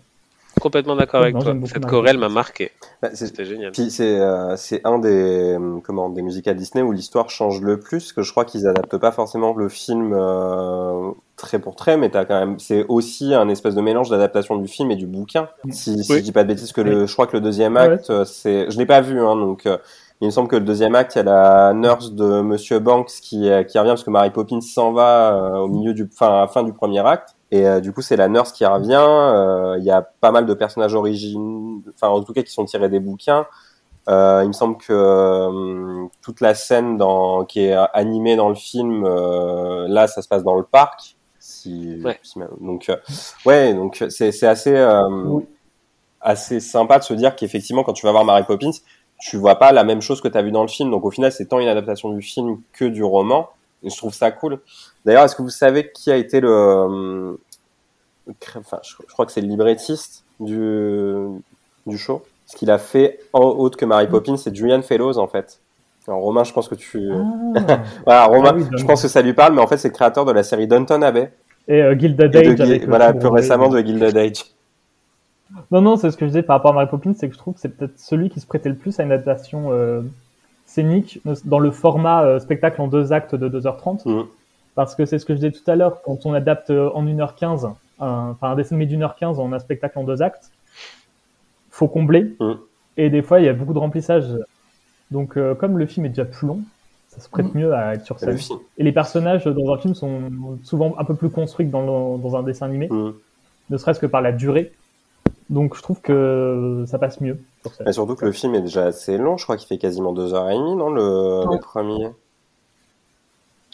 Complètement d'accord avec toi. Cette chorale m'a. Bah, marqué. c'est- C'était génial. Puis c'est euh, c'est un des euh, comment des musicals Disney où l'histoire change le plus, que je crois qu'ils adaptent pas forcément le film euh, trait pour trait, mais t'as quand même c'est aussi un espèce de mélange d'adaptation du film et du bouquin. Si, si Oui. je dis pas de bêtises, que le je crois que le deuxième acte euh, c'est je l'ai pas vu hein, donc euh, il me semble que le deuxième acte il y a la nurse de Monsieur Banks qui qui revient parce que Mary Poppins s'en va au milieu du fin à la fin du premier acte. Et euh, du coup, c'est la nurse qui revient. euh, Il y a pas mal de personnages origines, enfin en tout cas qui sont tirés des bouquins. Euh, il me semble que euh, toute la scène dans, qui est animée dans le film, euh, là, ça se passe dans le parc. Si, Ouais. si- donc, euh, ouais, donc c'est c'est assez euh, Oui. assez sympa de se dire qu'effectivement, quand tu vas voir Mary Poppins, tu vois pas la même chose que tu as vu dans le film. Donc au final, c'est tant une adaptation du film que du roman. Et je trouve ça cool. D'ailleurs, est-ce que vous savez qui a été le, euh, enfin, je, je crois que c'est le librettiste du du show. Ce qu'il a fait en autre que Mary Poppins, c'est Julian Fellows en fait. Alors Romain, je pense que tu, Ah. voilà, Romain, Ah oui, je pense que ça lui parle, mais en fait, c'est le créateur de la série Downton Abbey Et euh, Gilded et de Age avec le voilà, plus récemment de Gilded Age. Non, non, c'est ce que je disais par rapport à Mary Poppins, c'est que je trouve que c'est peut-être celui qui se prêtait le plus à une adaptation euh, scénique dans le format euh, spectacle en deux actes de 2h30. Mm. Parce que c'est ce que je disais tout à l'heure, quand on adapte euh, en 1h15, un, enfin un dessin animé d'une heure 15 en un spectacle en deux actes, faut combler. Mm. Et des fois, il y a beaucoup de remplissage. Donc, euh, comme le film est déjà plus long, ça se prête Mm. mieux à être sur scène. Et les personnages dans un film sont souvent un peu plus construits que dans, le- dans un dessin animé, ne serait-ce que par la durée. Donc, je trouve que ça passe mieux Mais surtout que le film est déjà assez long. Je crois qu'il fait quasiment deux heures et demie, non, le, Ouais. le premier?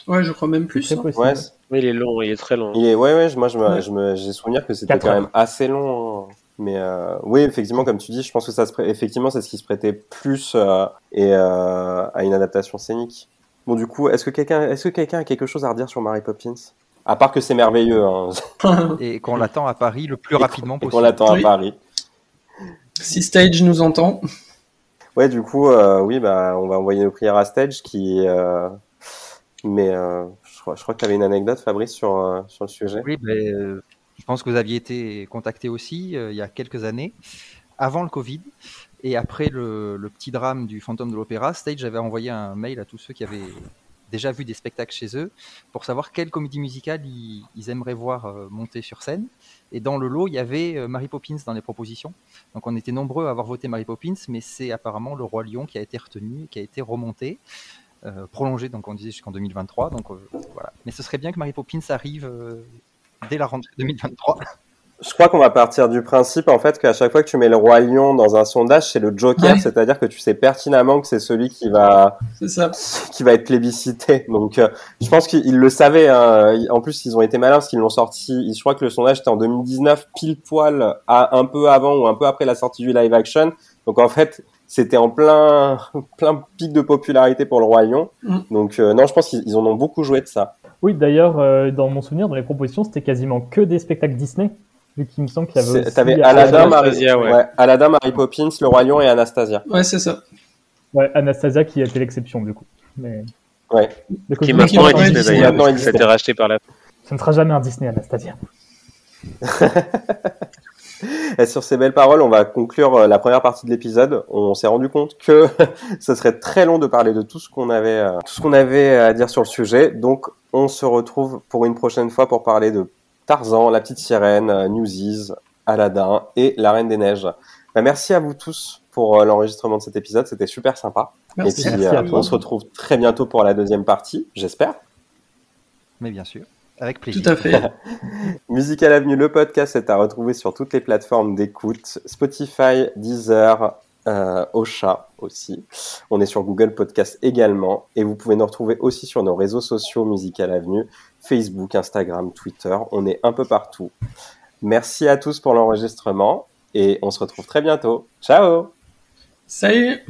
Ouais, je crois même plus. C'est hein. possible. Ouais, Oui, il est long, il est très long. Il est, ouais, ouais, je- moi, je me, Ouais. je me, j'ai souvenir que c'était quand même assez long. hein. Mais euh, oui, effectivement, comme tu dis, je pense que ça se, effectivement, c'est ce qui se prêtait plus euh, et euh, à une adaptation scénique. Bon, du coup, est-ce que quelqu'un, est-ce que quelqu'un a quelque chose à redire sur Mary Poppins? À part que c'est merveilleux, hein, Et qu'on l'attend à Paris le plus rapidement et qu'on possible. l'attend à Oui. Paris. Si Stage nous entend. Ouais, du coup, euh, oui, bah, on va envoyer nos prières à Stage qui. euh, mais euh, je crois, je crois que tu avais une anecdote, Fabrice, sur, sur le sujet. Oui, ben, euh, je pense que vous aviez été contacté aussi euh, il y a quelques années, avant le Covid. Et après le, le petit drame du fantôme de l'opéra, Stage avait envoyé un mail à tous ceux qui avaient déjà vu des spectacles chez eux pour savoir quelle comédie musicale ils, aimeraient voir euh, monter sur scène. Et dans le lot, il y avait euh, Mary Poppins dans les propositions. Donc on était nombreux à avoir voté Mary Poppins, mais c'est apparemment le Roi Lion qui a été retenu, qui a été remonté, euh, prolongé, donc on disait jusqu'en 2023. Donc voilà. Mais ce serait bien que Mary Poppins arrive dès la rentrée 2023. Je crois qu'on va partir du principe en fait qu'à chaque fois que tu mets le roi lion dans un sondage, c'est le joker, Ouais. c'est-à-dire que tu sais pertinemment que c'est celui qui va ça. qui va être plébiscité. Donc euh, je pense qu'ils le savaient. hein. En plus, ils ont été malins parce qu'ils l'ont sorti. Je crois que le sondage était en 2019, pile poil à un peu avant ou un peu après la sortie du live action. Donc en fait, c'était en plein plein pic de popularité pour le roi lion. Mm. Donc euh, non, je pense qu'ils ils en ont beaucoup joué de ça. Oui, d'ailleurs, euh, dans mon souvenir, dans les propositions, c'était quasiment que des spectacles Disney, vu qu'il me semble qu'il y avait aussi... T'avais Aladdin, Marie... Anastasia, ouais. ouais, Aladdin, Mary Poppins, le roi lion et Anastasia. Ouais, c'est ça. Ouais, Anastasia qui a été l'exception, du coup. Mais... Ouais. Qui maintenant est Disney d'ailleurs. maintenant Ça été racheté par la. Ce ne sera jamais un Disney, Anastasia. Et sur ces belles paroles, on va conclure euh, la première partie de l'épisode. On s'est rendu compte que ce serait très long de parler de tout ce qu'on avait, euh, tout ce qu'on avait à dire sur le sujet. Donc, on se retrouve pour une prochaine fois pour parler de Tarzan, La Petite Sirène, euh, Newsies, Aladdin et La Reine des Neiges. Bah, merci à vous tous pour euh, l'enregistrement de cet épisode. C'était super sympa. Merci. Et puis, Merci à euh, toi. on se retrouve très bientôt pour la deuxième partie, j'espère. Mais bien sûr, avec plaisir. Tout à fait. Musical Avenue, le podcast est à retrouver sur toutes les plateformes d'écoute, Spotify, Deezer, euh, au chat aussi. On est sur Google Podcast également. Et vous pouvez nous retrouver aussi sur nos réseaux sociaux Musical Avenue, Facebook, Instagram, Twitter. On est un peu partout. Merci à tous pour l'enregistrement et on se retrouve très bientôt. Ciao Salut